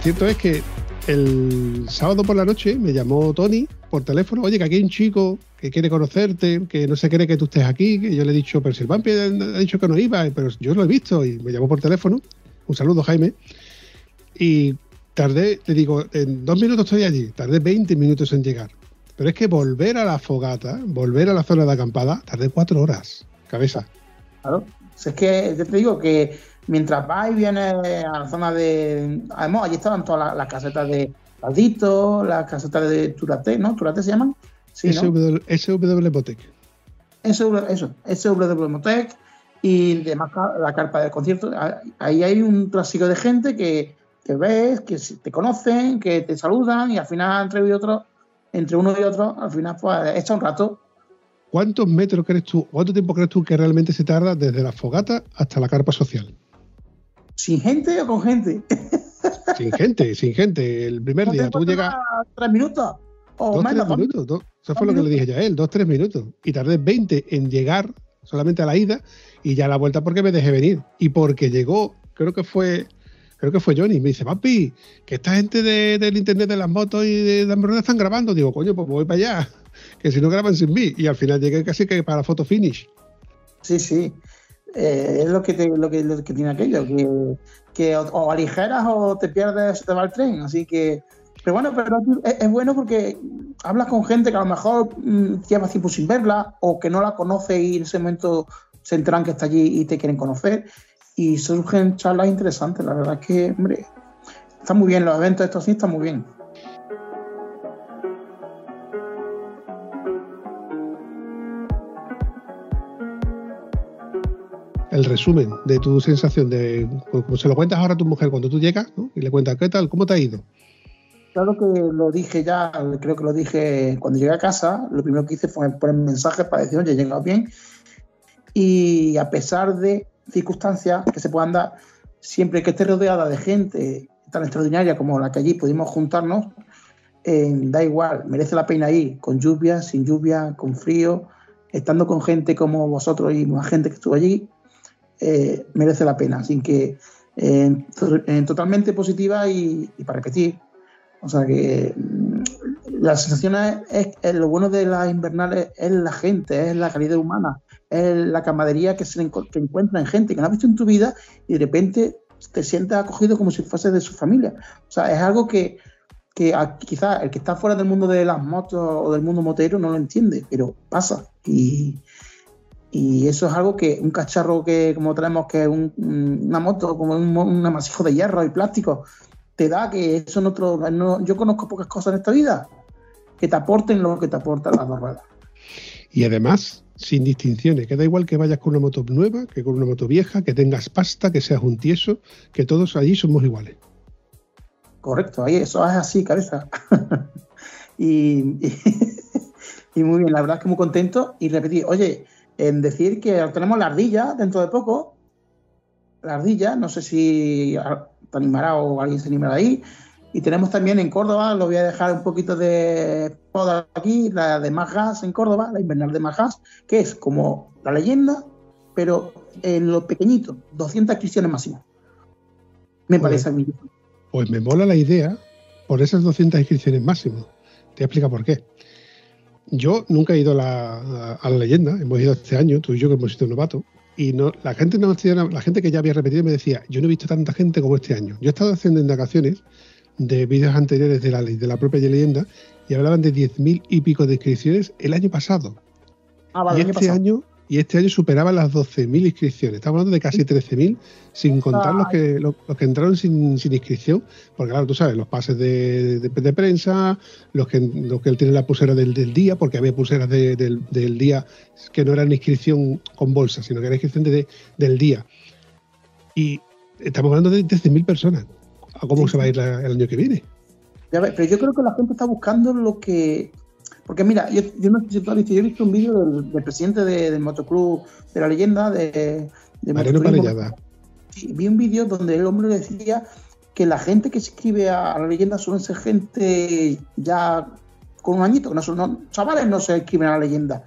Cierto es que el sábado por la noche me llamó Tony por teléfono, oye, que aquí hay un chico que quiere conocerte, que no se cree que tú estés aquí, que yo le he dicho, pero si el ha dicho que no iba, pero yo lo he visto y me llamó por teléfono. Un saludo, Jaime. Y tardé, te digo, en dos minutos estoy allí, tardé 20 minutos en llegar. Pero es que volver a la fogata, volver a la zona de acampada, tardé cuatro horas, cabeza. Claro, es que yo te digo que mientras vas y vienes a la zona de. Además, allí estaban todas las, las casetas de Caldito, las casetas de Turate, ¿no? ¿Turate se llaman? Sí, SW, ¿no? SW eso, SW Motec y demás la carpa del concierto. Ahí hay un trasiego de gente que, que ves, que te conocen, que te saludan y al final entre, y otro, entre uno y otro, al final pues echa un rato. ¿Cuántos metros crees tú, cuánto tiempo crees tú que realmente se tarda desde la fogata hasta la carpa social? ¿Sin gente o con gente? Sin gente, sin gente. El primer ¿No día tú llegas. ¿Tres minutos? O dos, menos, tres minutos. Dos, eso fue lo que le dije ya a él, dos, tres minutos. Y tardé 20 en llegar solamente a la ida y ya a la vuelta porque me dejé venir. Y porque llegó, creo que fue. Creo que fue Johnny, me dice, papi, que esta gente de, del internet de las motos y de las monedas están grabando. Digo, coño, pues voy para allá, que si no graban sin mí. Y al final llegué casi que para foto finish. Sí, sí. Eh, es lo que, te, lo, que, lo que tiene aquello, que, que o, o, aligeras o te pierdes, te va el tren. Así que, pero bueno, pero es, es bueno porque hablas con gente que a lo mejor mmm, lleva tiempo sin verla o que no la conoce y en ese momento se enteran que está allí y te quieren conocer. Y surgen charlas interesantes. La verdad es que, hombre, está muy bien. Los eventos estos sí están muy bien. Resumen de tu sensación, de como se lo cuentas ahora a tu mujer cuando tú llegas ¿no? y le cuentas, ¿qué tal? ¿Cómo te ha ido? Claro que lo dije ya, creo que lo dije cuando llegué a casa, lo primero que hice fue poner mensajes para decir, oye, he llegado bien. Y a pesar de circunstancias que se puedan dar, siempre que esté rodeada de gente tan extraordinaria como la que allí pudimos juntarnos, eh, da igual, merece la pena ir, con lluvia, sin lluvia, con frío, estando con gente como vosotros y más gente que estuvo allí, eh, merece la pena. Así que eh, to totalmente positiva y, y, para repetir. O sea que mm, la sensación es, es, lo bueno de las invernales es la gente, es la calidad humana, es la camaradería que se que encuentra en gente que no has visto en tu vida y de repente te sientes acogido como si fuese de su familia. O sea, es algo que, que quizás el que está fuera del mundo de las motos o del mundo motero no lo entiende, pero pasa. Y, y eso es algo que un cacharro que como tenemos que es un, una moto como un, un, amasijo de hierro y plástico te da que eso en otro no, yo conozco pocas cosas en esta vida que te aporten lo que te aportan las dos ruedas. Y además sin distinciones que da igual que vayas con una moto nueva que con una moto vieja que tengas pasta que seas un tieso que todos allí somos iguales. Correcto ahí eso es así cabeza. Y, y, y muy bien la verdad es que muy contento y repetir oye en decir que tenemos la ardilla dentro de poco. la ardilla, no sé si te animará o alguien se animará ahí. Y tenemos también en Córdoba, lo voy a dejar un poquito de poda aquí, la de Más en Córdoba, la invernal de Más que es como la leyenda, pero en lo pequeñito, 200 inscripciones máximas. Me parece a mí. Pues me mola la idea por esas 200 inscripciones máximas. Te explica por qué. Yo nunca he ido a la, a la, leyenda, hemos ido este año, tú y yo que hemos sido novatos, y no, la gente no la gente que ya había repetido me decía, yo no he visto tanta gente como este año. Yo he estado haciendo indagaciones de vídeos anteriores de la, de la propia leyenda y hablaban de 10.000 y pico de inscripciones el año pasado. Ah, vale, y este año y este año superaba las 12.000 inscripciones. Estamos hablando de casi 13.000, sin contar los que, los, que entraron sin, inscripción, porque claro, tú sabes, los pases de, prensa, los que, los que él tiene la pulsera del, día, porque había pulseras del, día que no eran inscripción con bolsa, sino que era inscripción del día. Y estamos hablando de 13.000 personas. ¿A cómo se va a ir el año que viene? pero yo creo que la gente está buscando lo que porque mira, yo, no sé si tú has visto, yo he visto un vídeo del, presidente del motoclub de la leyenda de, de Mariano Sí, vi un vídeo donde el hombre decía que la gente que se escribe a, la leyenda suelen ser gente ya con un añito, no son chavales no se escriben a la leyenda.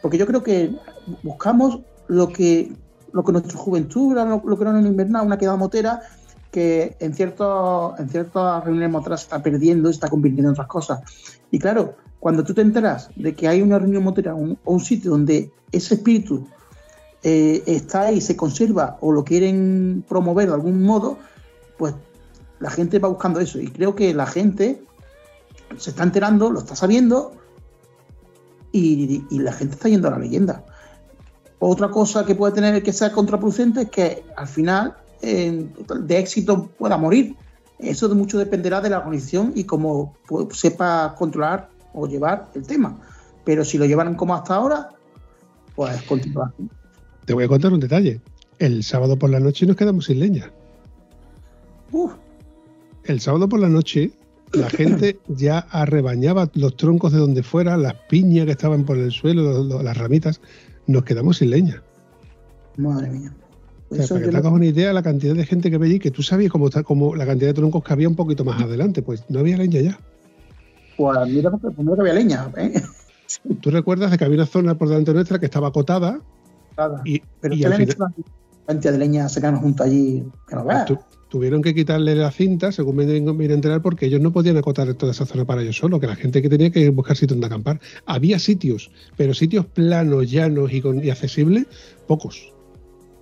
Porque yo creo que buscamos lo que, lo que nuestra juventud, lo, lo que era en invernal, una quedada motera, que en, cierto, en ciertas reuniones moteras se está perdiendo, se está convirtiendo en otras cosas. Y claro, cuando tú te enteras de que hay una reunión motera o un, sitio donde ese espíritu eh, está ahí, se conserva o lo quieren promover de algún modo, pues la gente va buscando eso. Y creo que la gente se está enterando, lo está sabiendo y, la gente está yendo a la leyenda. Otra cosa que puede tener que ser contraproducente es que al final de éxito pueda morir. Eso mucho dependerá de la organización y cómo sepa controlar o llevar el tema. Pero si lo llevaran como hasta ahora, pues continuar. Te voy a contar un detalle. El sábado por la noche nos quedamos sin leña. El sábado por la noche la gente ya arrebañaba los troncos de donde fuera, las piñas que estaban por el suelo, las ramitas. Nos quedamos sin leña. Madre mía. para que te hagas una idea de la cantidad de gente que veía y que tú sabías cómo, cómo la cantidad de troncos que había un poquito más adelante, pues no había leña ya. Pues mira, primero que había leña. ¿eh? ¿Tú recuerdas de que había una zona por delante nuestra que estaba acotada? Y, Pero y al final... cantidad de leña se quedaron junto allí que no veas. tuvieron que quitarle la cinta, según me vine a enterar, porque ellos no podían acotar toda esa zona para ellos solos, que la gente que tenía que buscar sitio donde acampar. Había sitios, pero sitios planos, llanos y, con, y accesibles, pocos.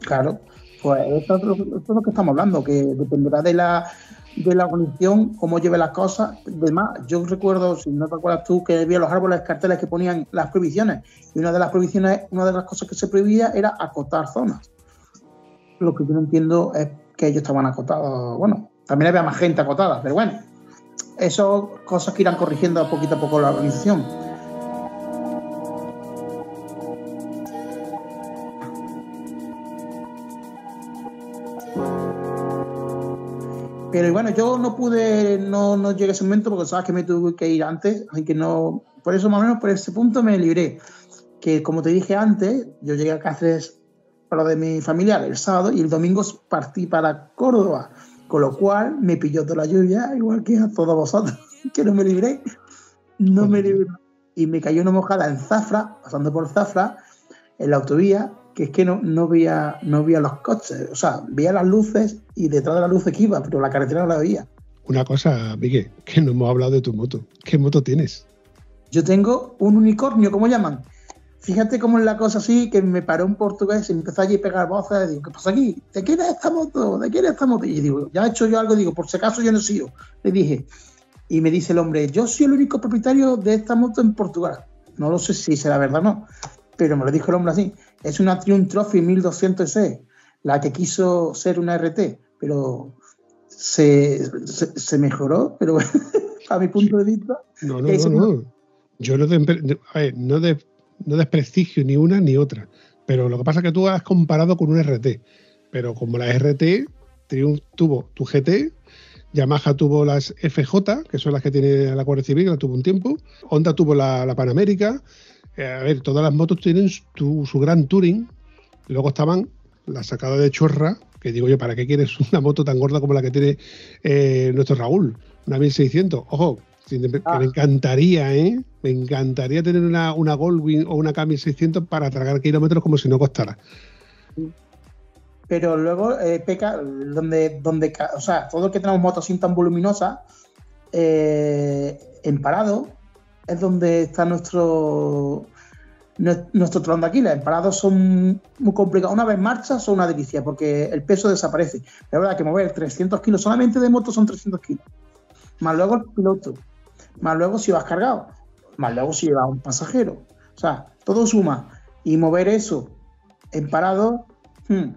Claro, pues esto es, lo, que estamos hablando, que dependerá de la, de la organización, cómo lleve las cosas. Además, yo recuerdo, si no te acuerdas tú, que había los árboles carteles que ponían las prohibiciones. Y una de las prohibiciones, una de las cosas que se prohibía era acotar zonas. Lo que yo no entiendo es que ellos estaban acotados. Bueno, también había más gente acotada, pero bueno, eso cosas que irán corrigiendo poquito a poco la organización. Bueno, yo no pude, no, no llegué a ese momento porque sabes que me tuve que ir antes, así que no, por eso más o menos por ese punto me libré. Que como te dije antes, yo llegué a Cáceres para lo de mi familiar el sábado y el domingo partí para Córdoba, con lo cual me pilló toda la lluvia, igual que a todos vosotros, que no me libré, no me libré. Y me cayó una mojada en Zafra, pasando por Zafra, en la autovía, que es que no, no, veía, no veía los coches, o sea, veía las luces y detrás de las luces que iba, pero la carretera no la veía. Una cosa, Miguel, que no hemos hablado de tu moto. ¿Qué moto tienes? Yo tengo un unicornio, ¿cómo llaman? Fíjate cómo es la cosa así, que me paró un portugués y empezó allí a pegar voces. Digo, ¿qué pasa aquí? ¿De quién es esta moto? ¿De quién es esta moto? Y digo, ya he hecho yo algo, digo, por si acaso yo no sigo. Le dije, y me dice el hombre, yo soy el único propietario de esta moto en Portugal. No lo sé si será verdad o no, pero me lo dijo el hombre así. Es una Triumph Trophy 1200C, la que quiso ser una RT, pero se, se, mejoró, pero a mi punto de vista. No, no, no, no. Yo no, no, no desprestigio ni una ni otra. Pero lo que pasa es que tú has comparado con un RT. Pero como la RT, Triumph tuvo tu GT, Yamaha tuvo las FJ, que son las que tiene la Guardia Civil, que la tuvo un tiempo. Honda tuvo la, la Panamérica. Eh, a ver, todas las motos tienen su, gran touring. Luego estaban la sacada de chorra, Que digo yo, ¿para qué quieres una moto tan gorda como la que tiene eh, nuestro Raúl? Una 1600. Ojo, que Ah. me encantaría, ¿eh? Me encantaría tener una, una Goldwing o una K1600 para tragar kilómetros como si no costara. Pero luego eh, peca, donde, donde, o sea, todo el que tenemos motos así tan voluminosas, eh, en parado, es donde está nuestro nue- nuestro talón de Aquiles. En parado son muy complicados. Una vez en marcha son una delicia, porque el peso desaparece. La verdad que mover 300 kilos solamente de moto son 300 kilos. Más luego el piloto. Más luego si vas cargado. Más luego si llevas un pasajero. O sea, todo suma. Y mover eso en parado. hmm.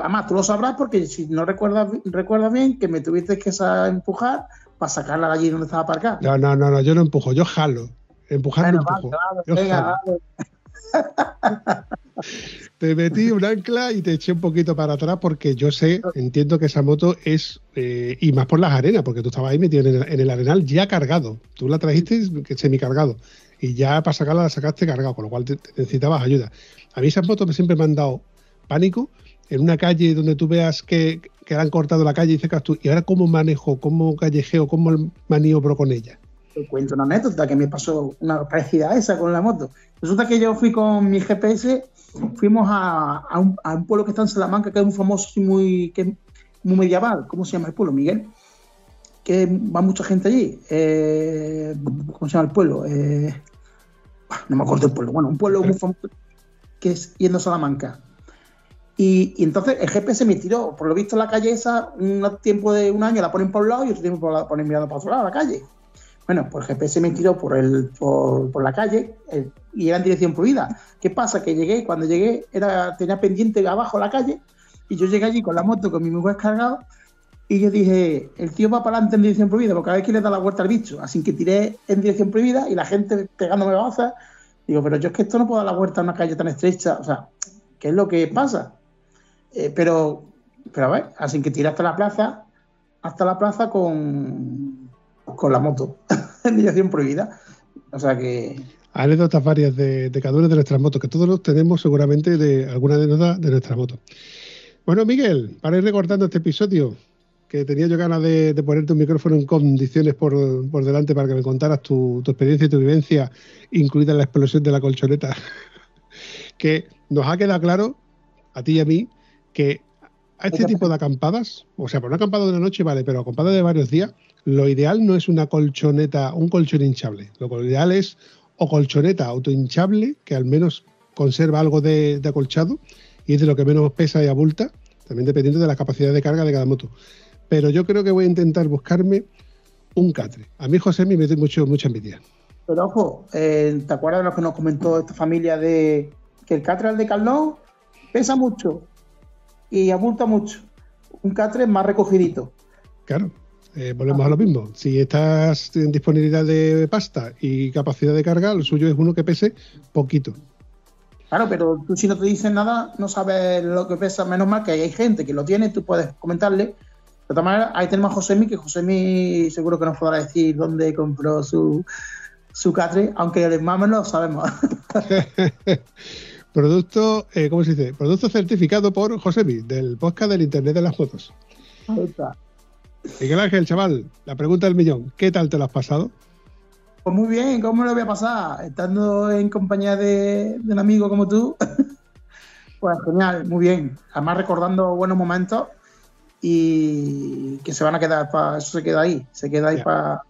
Además, tú lo sabrás porque si no recuerdas, recuerdas bien que me tuviste que empujar para sacarla de allí donde estaba aparcada. No, no, no, no, yo no empujo, yo jalo. Empujar no vale, empujo. vale, Yo venga, jalo. vale. Te metí un ancla y te eché un poquito para atrás porque yo sé, entiendo que esa moto es, eh, y más por las arenas, porque tú estabas ahí metido en el, en el arenal ya cargado. Tú la trajiste semi-cargado y ya para sacarla la sacaste cargado, con lo cual te- te necesitabas ayuda. A mí esas motos me siempre me han dado pánico en una calle donde tú veas que, que han cortado la calle y dices tú, ¿y ahora cómo manejo, cómo callejeo, cómo maniobro con ella? Te cuento una anécdota que me pasó una parecida a esa con la moto. Resulta que yo fui con mi GPS, fuimos a, a un, un pueblo que está en Salamanca, que es muy famoso y muy, muy medieval. ¿Cómo se llama el pueblo, Miguel? Que va mucha gente allí. Eh, ¿Cómo se llama el pueblo? Eh, no me acuerdo el pueblo. Bueno, un pueblo muy famoso que es yendo a Salamanca. Y, entonces el GPS me tiró, por lo visto la calle esa, un tiempo de un año la ponen por un lado y otro tiempo la ponen mirando para otro lado la calle. Bueno, pues el GPS me tiró por, el, por, por la calle eh, y era en dirección prohibida. ¿Qué pasa? Que llegué, cuando llegué, era, tenía pendiente abajo la calle y yo llegué allí con la moto, con mi mujer cargado y yo dije, el tío va para adelante en dirección prohibida porque cada vez que le da la vuelta al bicho. Así que tiré en dirección prohibida y la gente pegándome babazas. Digo, pero yo es que esto no puedo dar la vuelta a una calle tan estrecha. O sea, ¿qué es lo que pasa? Eh, pero, pero a ver, así que tiré hasta la plaza, hasta la plaza con, con la moto en dirección prohibida. O sea que, anécdotas varias de, de cada una de nuestras motos, que todos los tenemos seguramente de alguna anécdota de nuestra moto. Bueno, Miguel, para ir recordando este episodio, que tenía yo ganas de, de ponerte un micrófono en condiciones por, por delante para que me contaras tu, tu experiencia y tu vivencia, incluida la explosión de la colchoneta, que nos ha quedado claro, a ti y a mí, que a este tipo de acampadas, o sea, por una acampada de una noche vale, pero acampada de varios días, lo ideal no es una colchoneta, un colchón hinchable. Lo ideal es o colchoneta autohinchable, que al menos conserva algo de, de acolchado y es de lo que menos pesa y abulta, también dependiendo de la capacidad de carga de cada moto. Pero yo creo que voy a intentar buscarme un catre. A mí José me mete mucho, mucha envidia. pero ojo, eh, ¿te acuerdas de lo que nos comentó esta familia de que el catre de Carlón pesa mucho y abulta mucho? Un catre más recogidito. Claro, eh, volvemos a lo mismo. Si estás en disponibilidad de pasta y capacidad de carga, lo suyo es uno que pese poquito. Claro, pero tú si no te dicen nada, no sabes lo que pesa. Menos mal que hay gente que lo tiene, tú puedes comentarle. De todas maneras, ahí tenemos a Josemi, que Josemi seguro que nos podrá decir dónde compró su, su catre, aunque más o menos lo sabemos. Producto, eh, ¿cómo se dice? Producto certificado por Josebi, del podcast del Internet de las Fotos. Ahí está. Miguel Ángel, chaval, la pregunta del millón, ¿qué tal te lo has pasado? Pues muy bien, ¿cómo lo voy a pasar? Estando en compañía de, de un amigo como tú. pues genial, muy bien. Además recordando buenos momentos y que se van a quedar para eso se queda ahí, se queda ahí para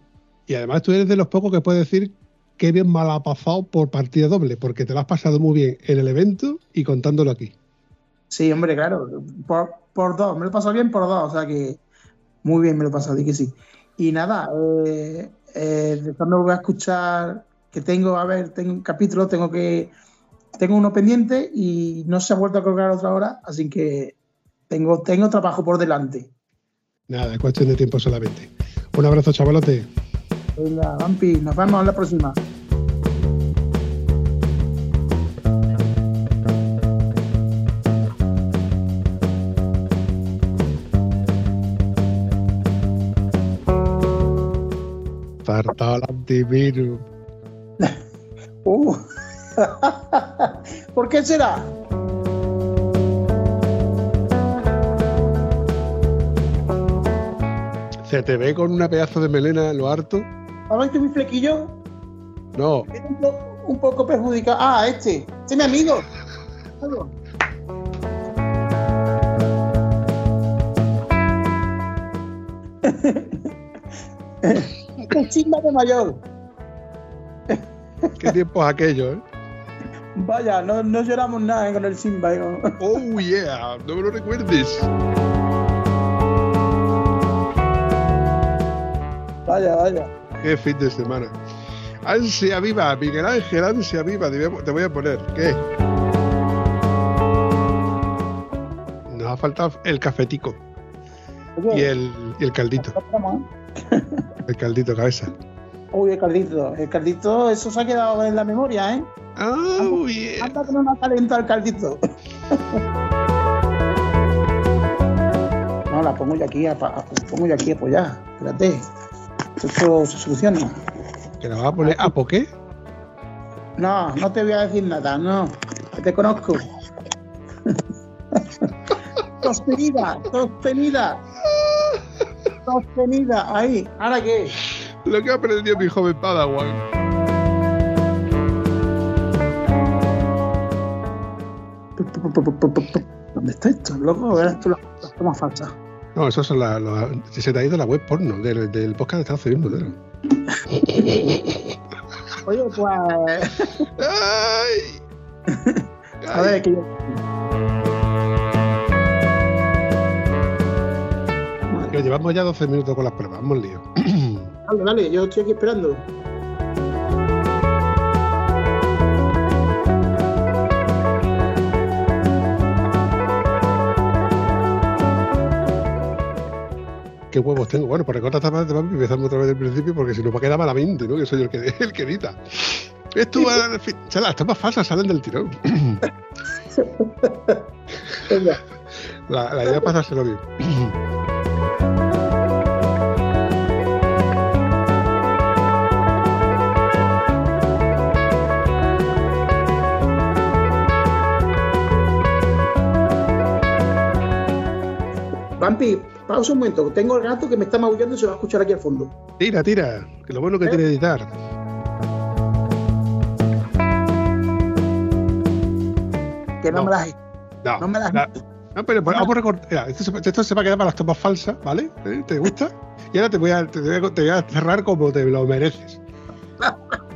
Y además tú eres de los pocos que puede decir qué bien mal ha pasado por partida doble, porque te lo has pasado muy bien en el evento y contándolo aquí. Sí, hombre, claro. Por, por dos, me lo he pasado bien por dos, o sea que muy bien me lo he pasado, di que sí. Y nada, eh, eh, voy a escuchar que tengo, a ver, tengo un capítulo, tengo que, tengo uno pendiente y no se ha vuelto a colgar otra hora, así que tengo, tengo trabajo por delante. Nada, es cuestión de tiempo solamente. Un abrazo, chavalote. Hola, Vampi. Nos vemos a la próxima. Faltaba el antivirus. Uh. ¿Por qué será? Se te ve con una pedazo de melena lo harto. ¿Has visto mi flequillo? No, Es un, po- un poco perjudicado. Ah, este. Este es mi amigo. Este es de mayor. qué tiempos aquellos, ¿eh? Vaya, no, no lloramos nada eh, con el Simba. eh, Oh, yeah, no me lo recuerdes. Vaya, vaya. Qué fin de semana. Ansia viva, Miguel Ángel, ansia viva, te voy a- poner. ¿Qué? Nos ha faltado el cafetico y el, y el caldito. El caldito, cabeza. Uy, el caldito. El caldito, eso se ha quedado en la memoria, ¿eh? Oh, yeah. Anda que no nos ha calentado el caldito. No, la pongo yo aquí, la pongo yo aquí apoyada. Espérate. Esto se soluciona. ¿Que la vas a poner a qué? No, no te voy a decir nada, no. que Te conozco. sostenida, sostenida. Sostenida, ahí. ¿Ahora qué? Lo que ha aprendido mi joven Padawan. ¿Dónde está esto? Loco, esto las las tomas falsas. No, eso son las. las- se te ha ido la web porno del, del podcast de Estados Unidos. ¿no? Oye, pues. ¡Ay! A ver, que yo. Llevamos ya 12 minutos con las pruebas, vamos lío. Dale, dale, yo estoy aquí esperando. ¿Qué huevos tengo? Bueno, pues recorta esta parte, vamos, empezamos otra vez del principio porque si no va a quedar malamente, ¿no? Que soy el que, el que edita. Esto va a... sea, las tomas falsas salen del tirón. La idea es pasárselo bien. Vampi, pausa un momento. Tengo el gato que me está maullando y se va a escuchar aquí al fondo. Tira, tira, que lo bueno que tiene editar. Que no, No. me las. No, No me las- la- no, pero vamos a recortar. Mira, esto, se- esto se va a quedar para las tomas falsas, ¿vale? ¿Eh? ¿Te gusta? Y ahora te voy a, te voy a- te voy a cerrar como te lo mereces.